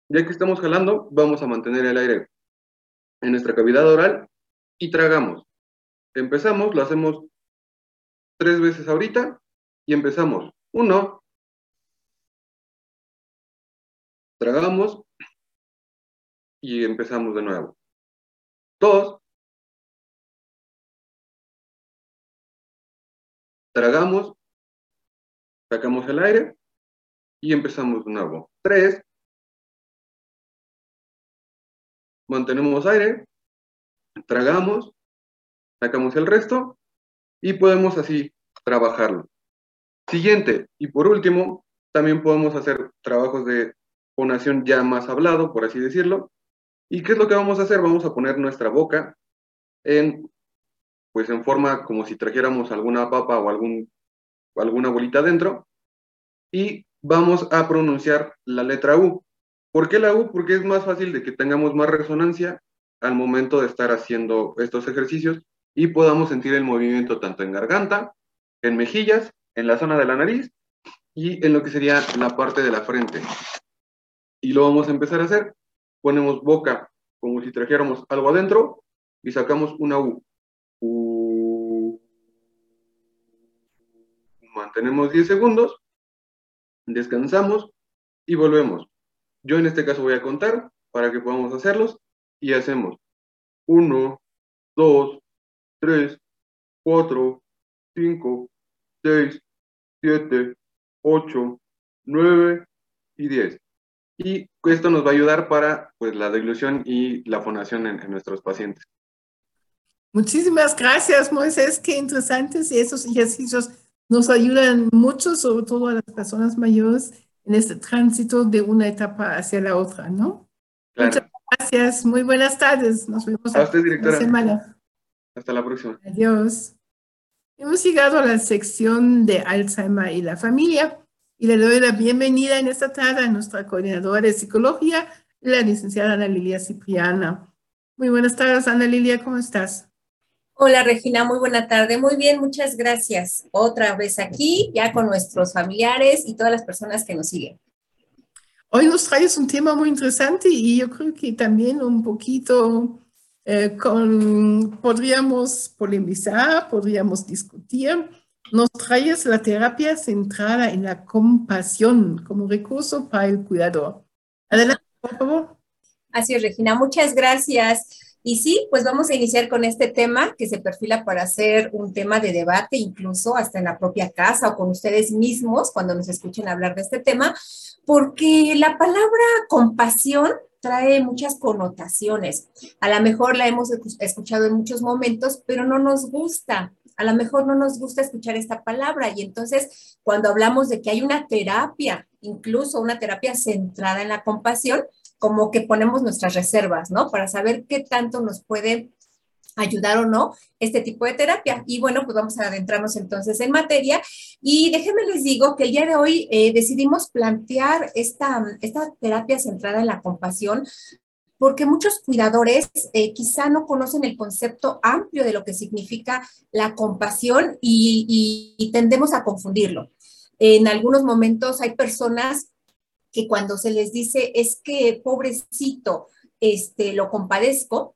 Speaker 3: Ya que estamos jalando, vamos a mantener el aire en nuestra cavidad oral y tragamos. Empezamos, lo hacemos tres veces ahorita y empezamos. Uno, tragamos y empezamos de nuevo. Dos, tragamos, sacamos el aire y empezamos de nuevo. Tres, mantenemos aire, tragamos, sacamos el resto y podemos así trabajarlo. Siguiente, y por último, también podemos hacer trabajos de fonación ya más hablado, por así decirlo. ¿Y qué es lo que vamos a hacer? Vamos a poner nuestra boca en pues en forma como si trajéramos alguna papa o algún, alguna bolita dentro, y vamos a pronunciar la letra U. ¿Por qué la U? Porque es más fácil de que tengamos más resonancia al momento de estar haciendo estos ejercicios y podamos sentir el movimiento tanto en garganta, en mejillas, en la zona de la nariz y en lo que sería la parte de la frente. Y lo vamos a empezar a hacer. Ponemos boca como si trajéramos algo adentro y sacamos una U. Mantenemos 10 segundos, descansamos y volvemos. Yo en este caso voy a contar para que podamos hacerlos y hacemos 1, 2, 3, 4, 5, 6, 7, 8, 9 y 10. Y esto nos va a ayudar para pues, la deglución y la fonación en, en nuestros pacientes.
Speaker 1: Muchísimas gracias, Moisés. Qué interesantes y esos ejercicios nos ayudan mucho, sobre todo a las personas mayores, en este tránsito de una etapa hacia la otra, ¿no? Claro. Muchas gracias. Muy buenas tardes. Nos vemos
Speaker 3: a usted, directora.
Speaker 1: la semana.
Speaker 3: Hasta la próxima.
Speaker 1: Adiós. Hemos llegado a la sección de Alzheimer y la familia y le doy la bienvenida en esta tarde a nuestra coordinadora de psicología, la licenciada Ana Lilia Cipriana. Muy buenas tardes, Ana Lilia, ¿cómo estás?
Speaker 4: Hola Regina, muy buena tarde. Muy bien, muchas gracias. Otra vez aquí, ya con nuestros familiares y todas las personas que nos siguen.
Speaker 1: Hoy nos traes un tema muy interesante y yo creo que también un poquito eh, podríamos polemizar, podríamos discutir. Nos traes la terapia centrada en la compasión como recurso para el cuidador. Adelante, por favor.
Speaker 4: Así es, Regina, muchas gracias. Y sí, pues vamos a iniciar con este tema que se perfila para ser un tema de debate, incluso hasta en la propia casa o con ustedes mismos cuando nos escuchen hablar de este tema, porque la palabra compasión trae muchas connotaciones. A lo mejor la hemos escuchado en muchos momentos, pero no nos gusta. A lo mejor no nos gusta escuchar esta palabra y entonces cuando hablamos de que hay una terapia, incluso una terapia centrada en la compasión, como que ponemos nuestras reservas, ¿no? Para saber qué tanto nos puede ayudar o no este tipo de terapia. Y bueno, pues vamos a adentrarnos entonces en materia. Y déjenme les digo que el día de hoy eh, decidimos plantear esta, esta terapia centrada en la compasión porque muchos cuidadores eh, quizá no conocen el concepto amplio de lo que significa la compasión y, y tendemos a confundirlo. En algunos momentos hay personas que cuando se les dice es que pobrecito, este, lo compadezco,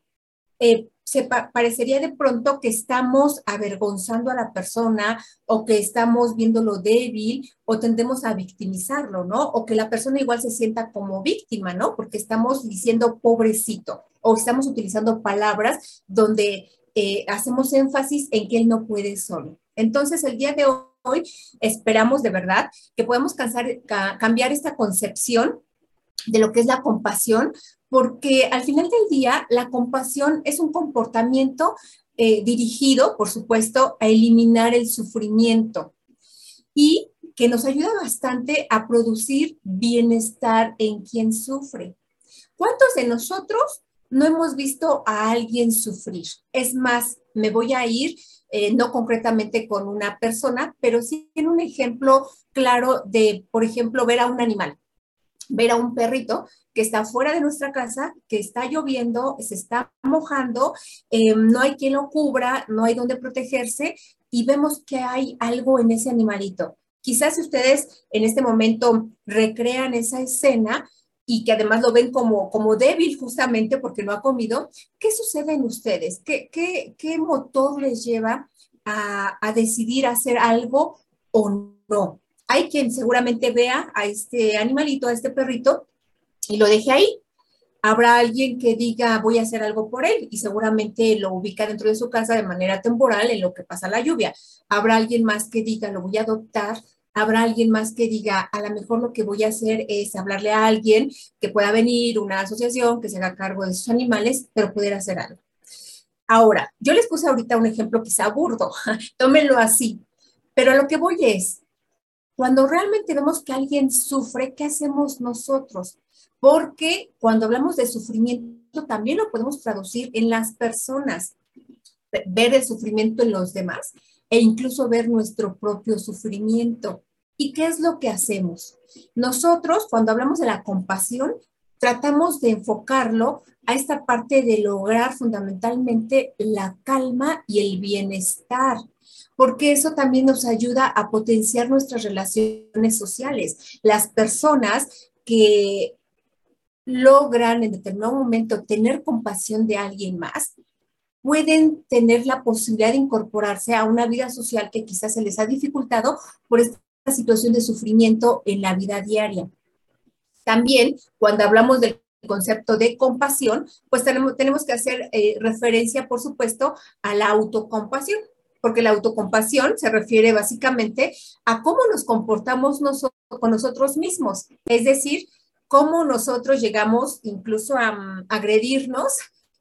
Speaker 4: eh, se parecería de pronto que estamos avergonzando a la persona o que estamos viéndolo débil o tendemos a victimizarlo, ¿no? O que la persona igual se sienta como víctima, ¿no? Porque estamos diciendo pobrecito o estamos utilizando palabras donde eh, hacemos énfasis en que él no puede solo. Entonces, el día de hoy esperamos de verdad que podamos cambiar esta concepción de lo que es la compasión, porque al final del día la compasión es un comportamiento eh, dirigido, por supuesto, a eliminar el sufrimiento y que nos ayuda bastante a producir bienestar en quien sufre. ¿Cuántos de nosotros no hemos visto a alguien sufrir? Es más, me voy a ir eh, no concretamente con una persona, pero sí en un ejemplo claro de, por ejemplo, ver a un animal, ver a un perrito que está fuera de nuestra casa, que está lloviendo, se está mojando, eh, no hay quien lo cubra, no hay donde protegerse y vemos que hay algo en ese animalito. Quizás si ustedes en este momento recrean esa escena, y que además lo ven como, como débil justamente porque no ha comido, ¿qué sucede en ustedes? ¿Qué, qué, qué motor les lleva a, a, decidir hacer algo o no? Hay quien seguramente vea a este animalito, a este perrito, y lo deje ahí. Habrá alguien que diga, voy a hacer algo por él, y seguramente lo ubica dentro de su casa de manera temporal en lo que pasa la lluvia. Habrá alguien más que diga, lo voy a adoptar habrá alguien más que diga, a lo mejor lo que voy a hacer es hablarle a alguien que pueda venir, una asociación que se haga cargo de sus animales, pero poder hacer algo. Ahora, yo les puse ahorita un ejemplo quizá burdo, tómenlo así, pero lo que voy es, cuando realmente vemos que alguien sufre, ¿qué hacemos nosotros? Porque cuando hablamos de sufrimiento, también lo podemos traducir en las personas, ver el sufrimiento en los demás e incluso ver nuestro propio sufrimiento. ¿Y qué es lo que hacemos? Nosotros, cuando hablamos de la compasión, tratamos de enfocarlo a esta parte de lograr fundamentalmente la calma y el bienestar, porque eso también nos ayuda a potenciar nuestras relaciones sociales. Las personas que logran en determinado momento tener compasión de alguien más, pueden tener la posibilidad de incorporarse a una vida social que quizás se les ha dificultado por esta situación de sufrimiento en la vida diaria. También, cuando hablamos del concepto de compasión, pues tenemos, tenemos que hacer eh, referencia, por supuesto, a la autocompasión, porque la autocompasión se refiere básicamente a cómo nos comportamos con nosotros mismos, es decir, cómo nosotros llegamos incluso a mm, agredirnos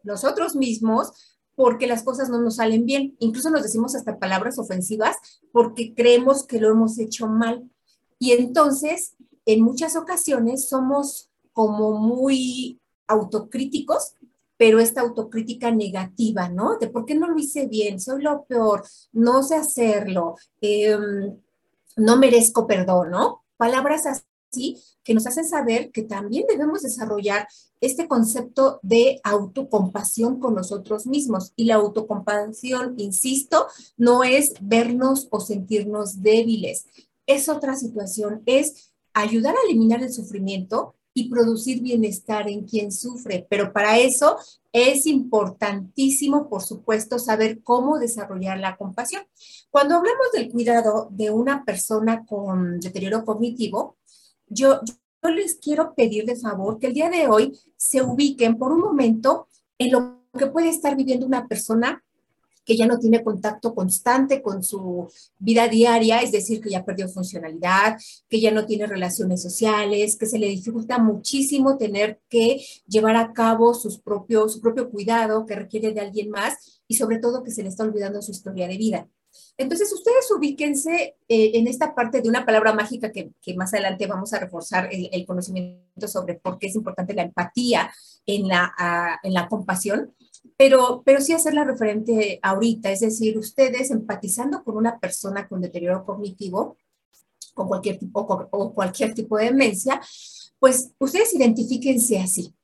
Speaker 4: nosotros mismos porque las cosas no nos salen bien. Incluso nos decimos hasta palabras ofensivas porque creemos que lo hemos hecho mal. Y entonces, en muchas ocasiones somos como muy autocríticos, pero esta autocrítica negativa, ¿no? De por qué no lo hice bien, soy lo peor, no sé hacerlo, em, no merezco perdón, ¿no? Palabras así que nos hacen saber que también debemos desarrollar este concepto de autocompasión con nosotros mismos. Y la autocompasión, insisto, no es vernos o sentirnos débiles. Es otra situación, es ayudar a eliminar el sufrimiento y producir bienestar en quien sufre. Pero para eso es importantísimo, por supuesto, saber cómo desarrollar la compasión. Cuando hablamos del cuidado de una persona con deterioro cognitivo, yo, les quiero pedir de favor que el día de hoy se ubiquen por un momento en lo que puede estar viviendo una persona que ya no tiene contacto constante con su vida diaria, es decir, que ya perdió funcionalidad, que ya no tiene relaciones sociales, que se le dificulta muchísimo tener que llevar a cabo sus propios, su propio cuidado que requiere de alguien más y sobre todo que se le está olvidando su historia de vida. Entonces, ustedes ubíquense eh, en esta parte de una palabra mágica que, más adelante vamos a reforzar el, conocimiento sobre por qué es importante la empatía en la, en la compasión pero, pero sí hacerla referente ahorita, es decir, ustedes empatizando con una persona con deterioro cognitivo, con cualquier tipo, o cualquier tipo de demencia, pues ustedes identifíquense así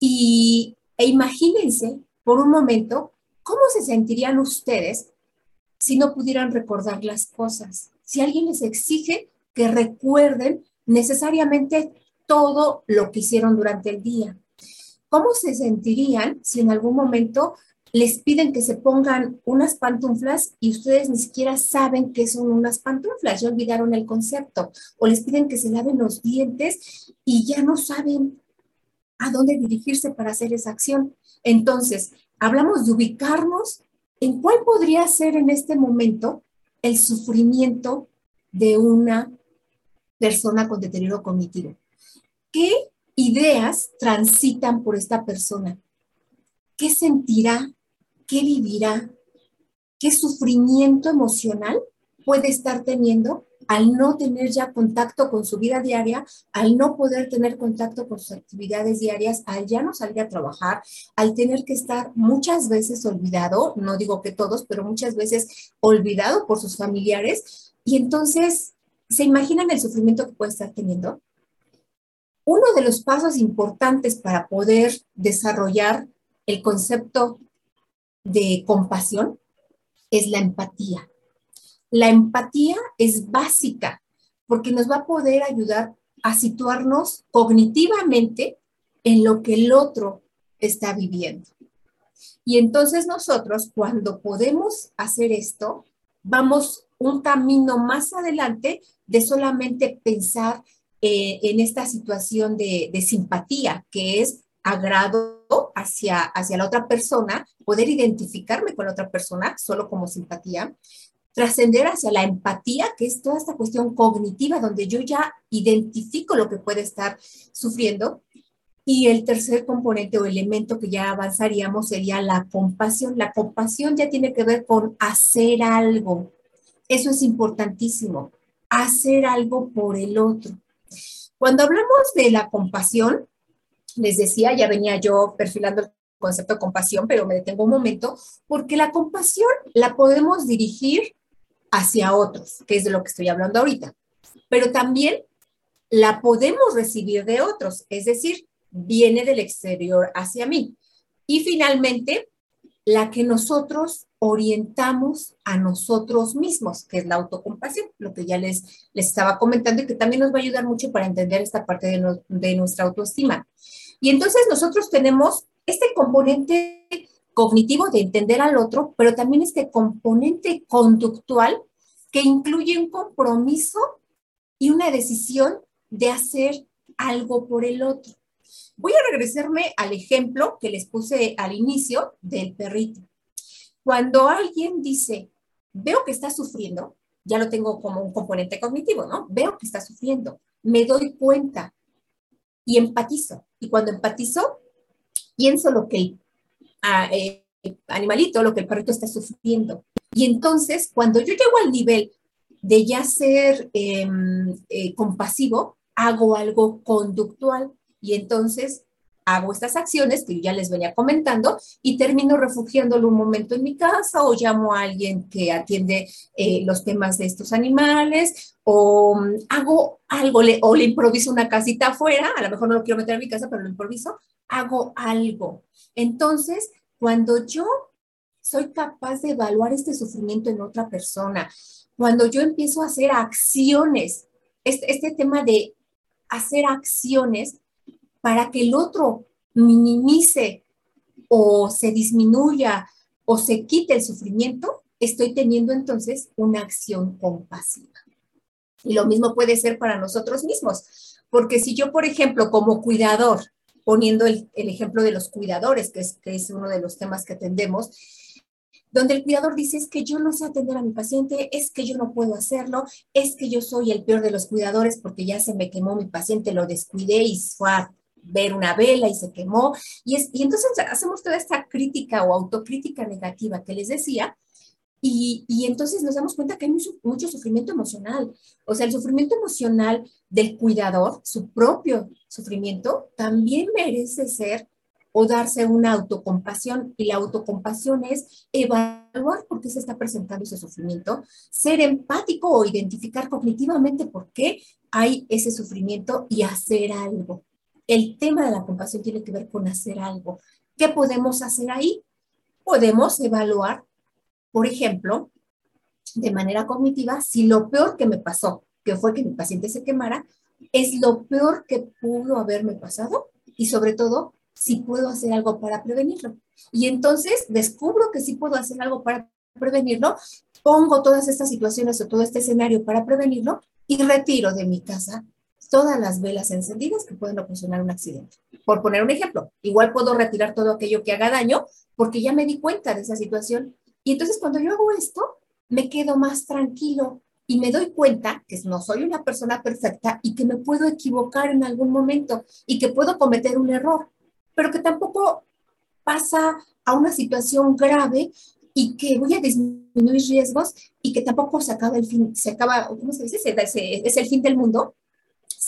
Speaker 4: y, e imagínense por un momento cómo se sentirían ustedes si no pudieran recordar las cosas. Si alguien les exige que recuerden necesariamente todo lo que hicieron durante el día. ¿Cómo se sentirían si en algún momento les piden que se pongan unas pantuflas y ustedes ni siquiera saben qué son unas pantuflas, ya olvidaron el concepto, o les piden que se laven los dientes y ya no saben a dónde dirigirse para hacer esa acción. Entonces, hablamos de ubicarnos en cuál podría ser en este momento el sufrimiento de una persona con deterioro cognitivo. ¿Qué ideas transitan por esta persona. ¿Qué sentirá? ¿Qué vivirá? ¿Qué sufrimiento emocional puede estar teniendo al no tener ya contacto con su vida diaria, al no poder tener contacto con sus actividades diarias, al ya no salir a trabajar, al tener que estar muchas veces olvidado, no digo que todos, pero muchas veces olvidado por sus familiares. Y entonces, ¿se imaginan el sufrimiento que puede estar teniendo? Uno de los pasos importantes para poder desarrollar el concepto de compasión es la empatía. La empatía es básica porque nos va a poder ayudar a situarnos cognitivamente en lo que el otro está viviendo. Y entonces nosotros, cuando podemos hacer esto, vamos un camino más adelante de solamente pensar eh, en esta situación de, simpatía, que es agrado hacia, hacia la otra persona, poder identificarme con la otra persona solo como simpatía, trascender hacia la empatía, que es toda esta cuestión cognitiva donde yo ya identifico lo que puede estar sufriendo. Y el tercer componente o elemento que ya avanzaríamos sería la compasión. La compasión ya tiene que ver con hacer algo. Eso es importantísimo, hacer algo por el otro. Cuando hablamos de la compasión, les decía, ya venía yo perfilando el concepto de compasión, pero me detengo un momento, porque la compasión la podemos dirigir hacia otros, que es de lo que estoy hablando ahorita, pero también la podemos recibir de otros, es decir, viene del exterior hacia mí. Y finalmente, la que nosotros orientamos a nosotros mismos, que es la autocompasión, lo que ya les, les estaba comentando y que también nos va a ayudar mucho para entender esta parte de, de nuestra autoestima. Y entonces nosotros tenemos este componente cognitivo de entender al otro, pero también este componente conductual que incluye un compromiso y una decisión de hacer algo por el otro. Voy a regresarme al ejemplo que les puse al inicio del perrito. Cuando alguien dice, veo que está sufriendo, ya lo tengo como un componente cognitivo, ¿no? Veo que está sufriendo, me doy cuenta y empatizo. Y cuando empatizo, pienso lo que el ah, eh, animalito, lo que el perrito está sufriendo. Y entonces, cuando yo llego al nivel de ya ser em, eh, compasivo, hago algo conductual y entonces hago estas acciones que yo ya les venía comentando y termino refugiándolo un momento en mi casa o llamo a alguien que atiende eh, los temas de estos animales o mm, hago algo o le improviso una casita afuera, a lo mejor no lo quiero meter en mi casa, pero lo improviso, hago algo. Entonces, cuando yo soy capaz de evaluar este sufrimiento en otra persona, cuando yo empiezo a hacer acciones, este, este tema de hacer acciones para que el otro minimice o se disminuya o se quite el sufrimiento, estoy teniendo entonces una acción compasiva. Y lo mismo puede ser para nosotros mismos, porque si yo, por ejemplo, como cuidador poniendo el, ejemplo de los cuidadores, que es, uno de los temas que atendemos, donde el cuidador dice es que yo no sé atender a mi paciente, es que yo no puedo hacerlo, es que yo soy el peor de los cuidadores porque ya se me quemó mi paciente, lo descuidé y a ver una vela y se quemó. Y, es, y entonces hacemos toda esta crítica o autocrítica negativa que les decía, y, y, entonces nos damos cuenta que hay mucho, mucho, sufrimiento emocional. O sea, el sufrimiento emocional del cuidador, su propio sufrimiento, también merece ser o darse una autocompasión. Y la autocompasión es evaluar por qué se está presentando ese sufrimiento, ser empático o identificar cognitivamente por qué hay ese sufrimiento y hacer algo. El tema de la compasión tiene que ver con hacer algo. ¿Qué podemos hacer ahí? Podemos evaluar, por ejemplo, de manera cognitiva, si lo peor que me pasó, que fue que mi paciente se quemara, es lo peor que pudo haberme pasado y sobre todo si puedo hacer algo para prevenirlo. Y entonces descubro que sí puedo hacer algo para prevenirlo, pongo todas estas situaciones o todo este escenario para prevenirlo y retiro de mi casa todas las velas encendidas que pueden ocasionar un accidente. Por poner un ejemplo, igual puedo retirar todo aquello que haga daño porque ya me di cuenta de esa situación. Y entonces cuando yo hago esto, me quedo más tranquilo y me doy cuenta que no soy una persona perfecta y que me puedo equivocar en algún momento y que puedo cometer un error pero que tampoco pasa a una situación grave y que voy a disminuir riesgos y que tampoco se acaba el fin, se acaba, ¿cómo se dice? Es el fin del mundo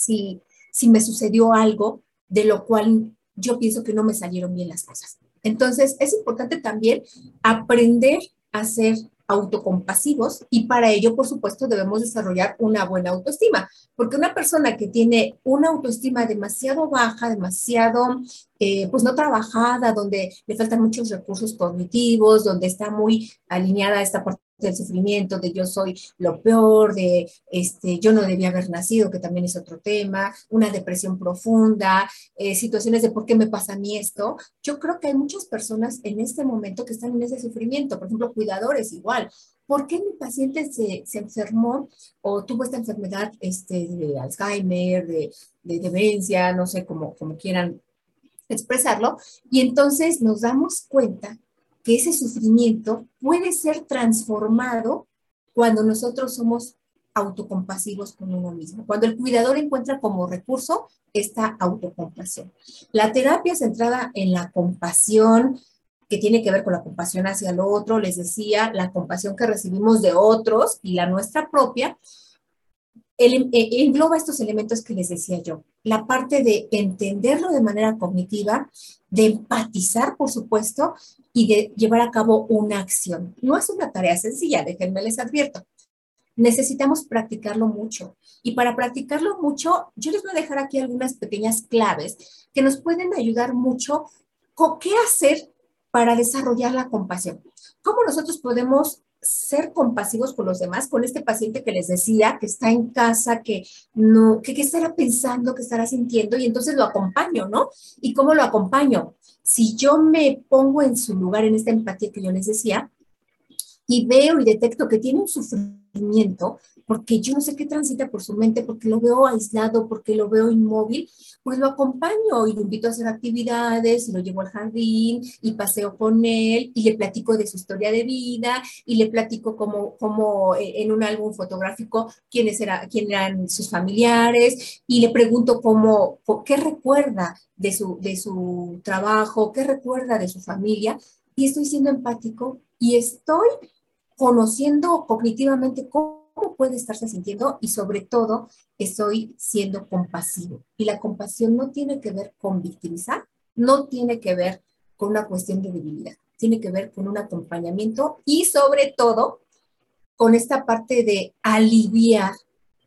Speaker 4: si, si me sucedió algo de lo cual yo pienso que no me salieron bien las cosas. Entonces, es importante también aprender a ser autocompasivos y para ello, por supuesto, debemos desarrollar una buena autoestima, porque una persona que tiene una autoestima demasiado baja, demasiado, eh, pues no trabajada, donde le faltan muchos recursos cognitivos, donde está muy alineada esta parte del sufrimiento, de yo soy lo peor, de este, yo no debía haber nacido, que también es otro tema, una depresión profunda, eh, situaciones de por qué me pasa a mí esto. Yo creo que hay muchas personas en este momento que están en ese sufrimiento, por ejemplo, cuidadores igual. ¿Por qué mi paciente se, se enfermó o tuvo esta enfermedad este, de Alzheimer, de, de demencia, no sé cómo, quieran expresarlo? Y entonces nos damos cuenta que ese sufrimiento puede ser transformado cuando nosotros somos autocompasivos con uno mismo. Cuando el cuidador encuentra como recurso esta autocompasión. La terapia centrada en la compasión, que tiene que ver con la compasión hacia el otro, les decía, la compasión que recibimos de otros y la nuestra propia, el, e, engloba estos elementos que les decía yo. La parte de entenderlo de manera cognitiva, de empatizar, por supuesto, y de llevar a cabo una acción. No es una tarea sencilla, déjenme les advierto. Necesitamos practicarlo mucho. Y para practicarlo mucho, yo les voy a dejar aquí algunas pequeñas claves que nos pueden ayudar mucho con qué hacer para desarrollar la compasión. ¿Cómo nosotros podemos ser compasivos con los demás, con este paciente que les decía, que está en casa, que no, que estará pensando, qué estará sintiendo, y entonces lo acompaño, ¿no? ¿Y cómo lo acompaño? Si yo me pongo en su lugar, en esta empatía que yo les decía, y veo y detecto que tiene un sufrimiento, porque yo no sé qué transita por su mente, porque lo veo aislado, porque lo veo inmóvil, pues lo acompaño y lo invito a hacer actividades, y lo llevo al jardín y paseo con él y le platico de su historia de vida y le platico como, como eh, en un álbum fotográfico quiénes era, quién eran sus familiares y le pregunto cómo, qué recuerda de su, de su trabajo, qué recuerda de su familia y estoy siendo empático y estoy conociendo cognitivamente cómo cómo puede estarse sintiendo y sobre todo estoy siendo compasivo. Y la compasión no tiene que ver con victimizar, no tiene que ver con una cuestión de debilidad, tiene que ver con un acompañamiento y sobre todo con esta parte de aliviar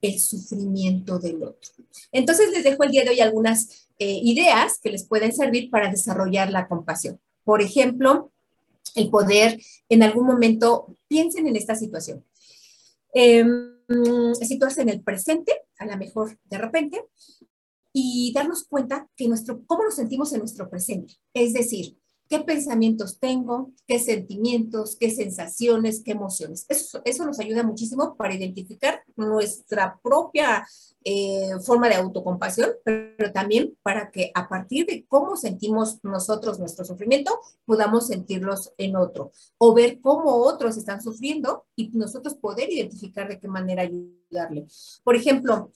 Speaker 4: el sufrimiento del otro. Entonces les dejo el día de hoy algunas eh, ideas que les pueden servir para desarrollar la compasión. Por ejemplo, el poder en algún momento, piensen en esta situación. Em, situarse en el presente, a lo mejor de repente, y darnos cuenta que nuestro, cómo nos sentimos en nuestro presente. Es decir, qué pensamientos tengo, qué sentimientos, qué sensaciones, qué emociones. Eso, eso nos ayuda muchísimo para identificar nuestra propia eh, forma de autocompasión, pero también para que a partir de cómo sentimos nosotros nuestro sufrimiento, podamos sentirlos en otro o ver cómo otros están sufriendo y nosotros poder identificar de qué manera ayudarle. Por ejemplo,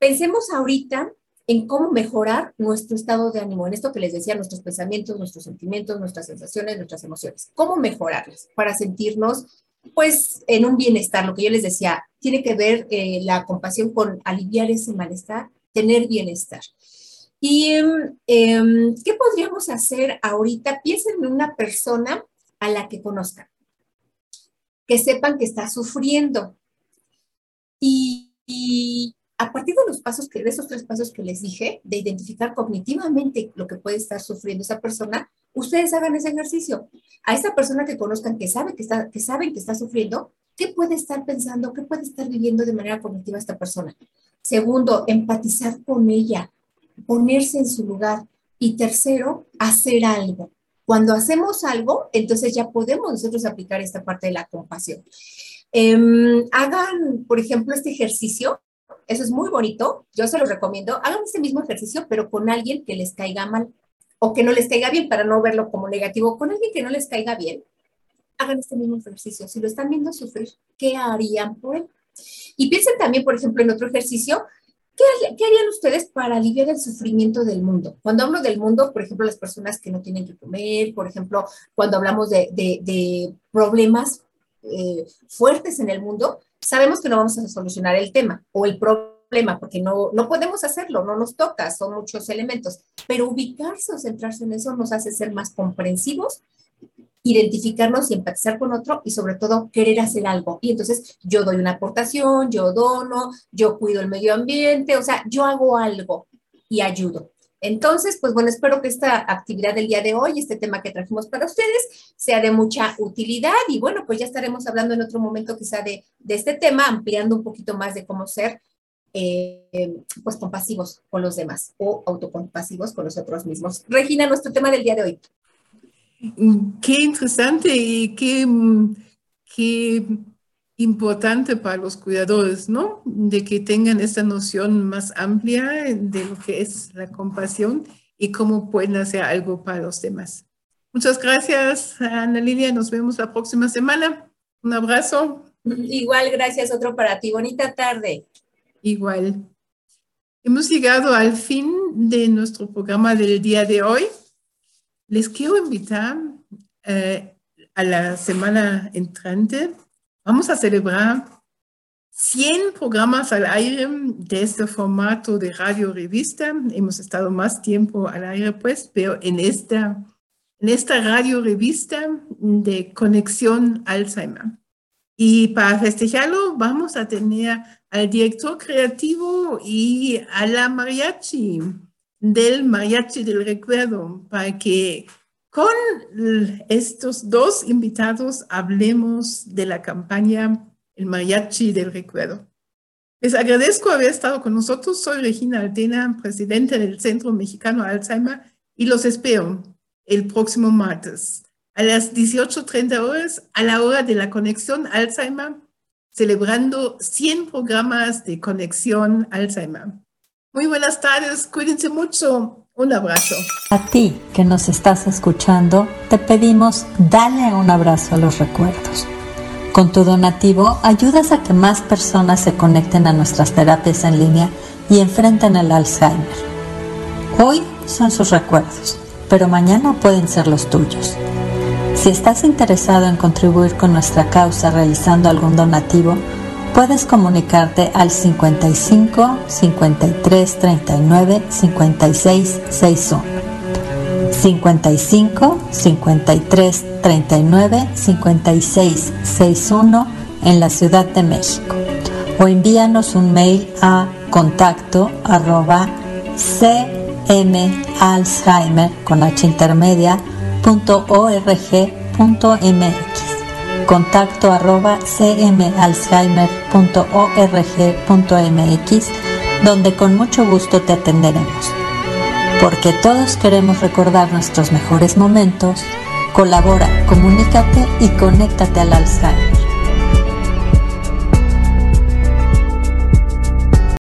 Speaker 4: pensemos ahorita en cómo mejorar nuestro estado de ánimo, en esto que les decía, nuestros pensamientos, nuestros sentimientos, nuestras sensaciones, nuestras emociones. ¿Cómo mejorarlas para sentirnos, pues, en un bienestar? Lo que yo les decía, tiene que ver eh, la compasión con aliviar ese malestar, tener bienestar. ¿Y em, qué podríamos hacer ahorita? Piensen en una persona a la que conozcan, que sepan que está sufriendo. A partir de los pasos que, de esos tres pasos que les dije, de identificar cognitivamente lo que puede estar sufriendo esa persona, ustedes hagan ese ejercicio. A esa persona que conozcan, que sabe que está, que saben que está sufriendo, ¿qué puede estar pensando? ¿Qué puede estar viviendo de manera cognitiva esta persona? Segundo, empatizar con ella, ponerse en su lugar. Y tercero, hacer algo. Cuando hacemos algo, entonces ya podemos nosotros aplicar esta parte de la compasión. Em, hagan, por ejemplo, este ejercicio eso es muy bonito, yo se lo recomiendo. Hagan ese mismo ejercicio, pero con alguien que les caiga mal o que no les caiga bien para no verlo como negativo. Con alguien que no les caiga bien, hagan este mismo ejercicio. Si lo están viendo sufrir, ¿qué harían por él? Y piensen también, por ejemplo, en otro ejercicio, ¿qué, harían ustedes para aliviar el sufrimiento del mundo? Cuando hablo del mundo, por ejemplo, las personas que no tienen que comer, por ejemplo, cuando hablamos de, problemas eh, fuertes en el mundo, sabemos que no vamos a solucionar el tema o el problema, porque no, no podemos hacerlo, no nos toca, son muchos elementos, pero ubicarse o centrarse en eso nos hace ser más comprensivos, identificarnos y empatizar con otro y sobre todo querer hacer algo. Y entonces yo doy una aportación, yo dono, yo cuido el medio ambiente, o sea, yo hago algo y ayudo. Entonces, pues bueno, espero que esta actividad del día de hoy, este tema que trajimos para ustedes, sea de mucha utilidad y bueno, pues ya estaremos hablando en otro momento quizá de, este tema, ampliando un poquito más de cómo ser eh, pues compasivos con los demás o autocompasivos con nosotros mismos. Regina, nuestro tema del día de hoy.
Speaker 1: Qué interesante y qué, qué importante para los cuidadores, ¿no? De que tengan esta noción más amplia de lo que es la compasión y cómo pueden hacer algo para los demás. Muchas gracias, Ana Lilia. Nos vemos la próxima semana. Un abrazo.
Speaker 4: Igual, gracias. Otro para ti. Bonita tarde.
Speaker 1: Igual. Hemos llegado al fin de nuestro programa del día de hoy. Les quiero invitar eh, a la semana entrante Vamos a celebrar 100 programas al aire de este formato de radio revista. Hemos estado más tiempo al aire, pues, pero en esta, en esta radio revista de conexión Alzheimer. Y para festejarlo vamos a tener al director creativo y a la mariachi del mariachi del recuerdo para que con estos dos invitados hablemos de la campaña El Mariachi del Recuerdo. Les agradezco haber estado con nosotros. Soy Regina Altena, presidenta del Centro Mexicano Alzheimer, y los espero el próximo martes a las 18.30 horas, a la hora de la conexión Alzheimer, celebrando 100 programas de conexión Alzheimer. Muy buenas tardes, cuídense mucho. Un abrazo.
Speaker 5: A ti que nos estás escuchando, te pedimos dale un abrazo a los recuerdos. Con tu donativo ayudas a que más personas se conecten a nuestras terapias en línea y enfrenten el Alzheimer. Hoy son sus recuerdos, pero mañana pueden ser los tuyos. Si estás interesado en contribuir con nuestra causa realizando algún donativo, puedes comunicarte al 55 53 39 56 61. 55 53 39 56 61 en la Ciudad de México o envíanos un mail a contacto arroba cmalzheimer con h intermedia punto org punto mx contacto arroba cmalzheimer.org.mx, donde con mucho gusto te atenderemos. Porque todos queremos recordar nuestros mejores momentos, colabora, comunícate y conéctate al Alzheimer.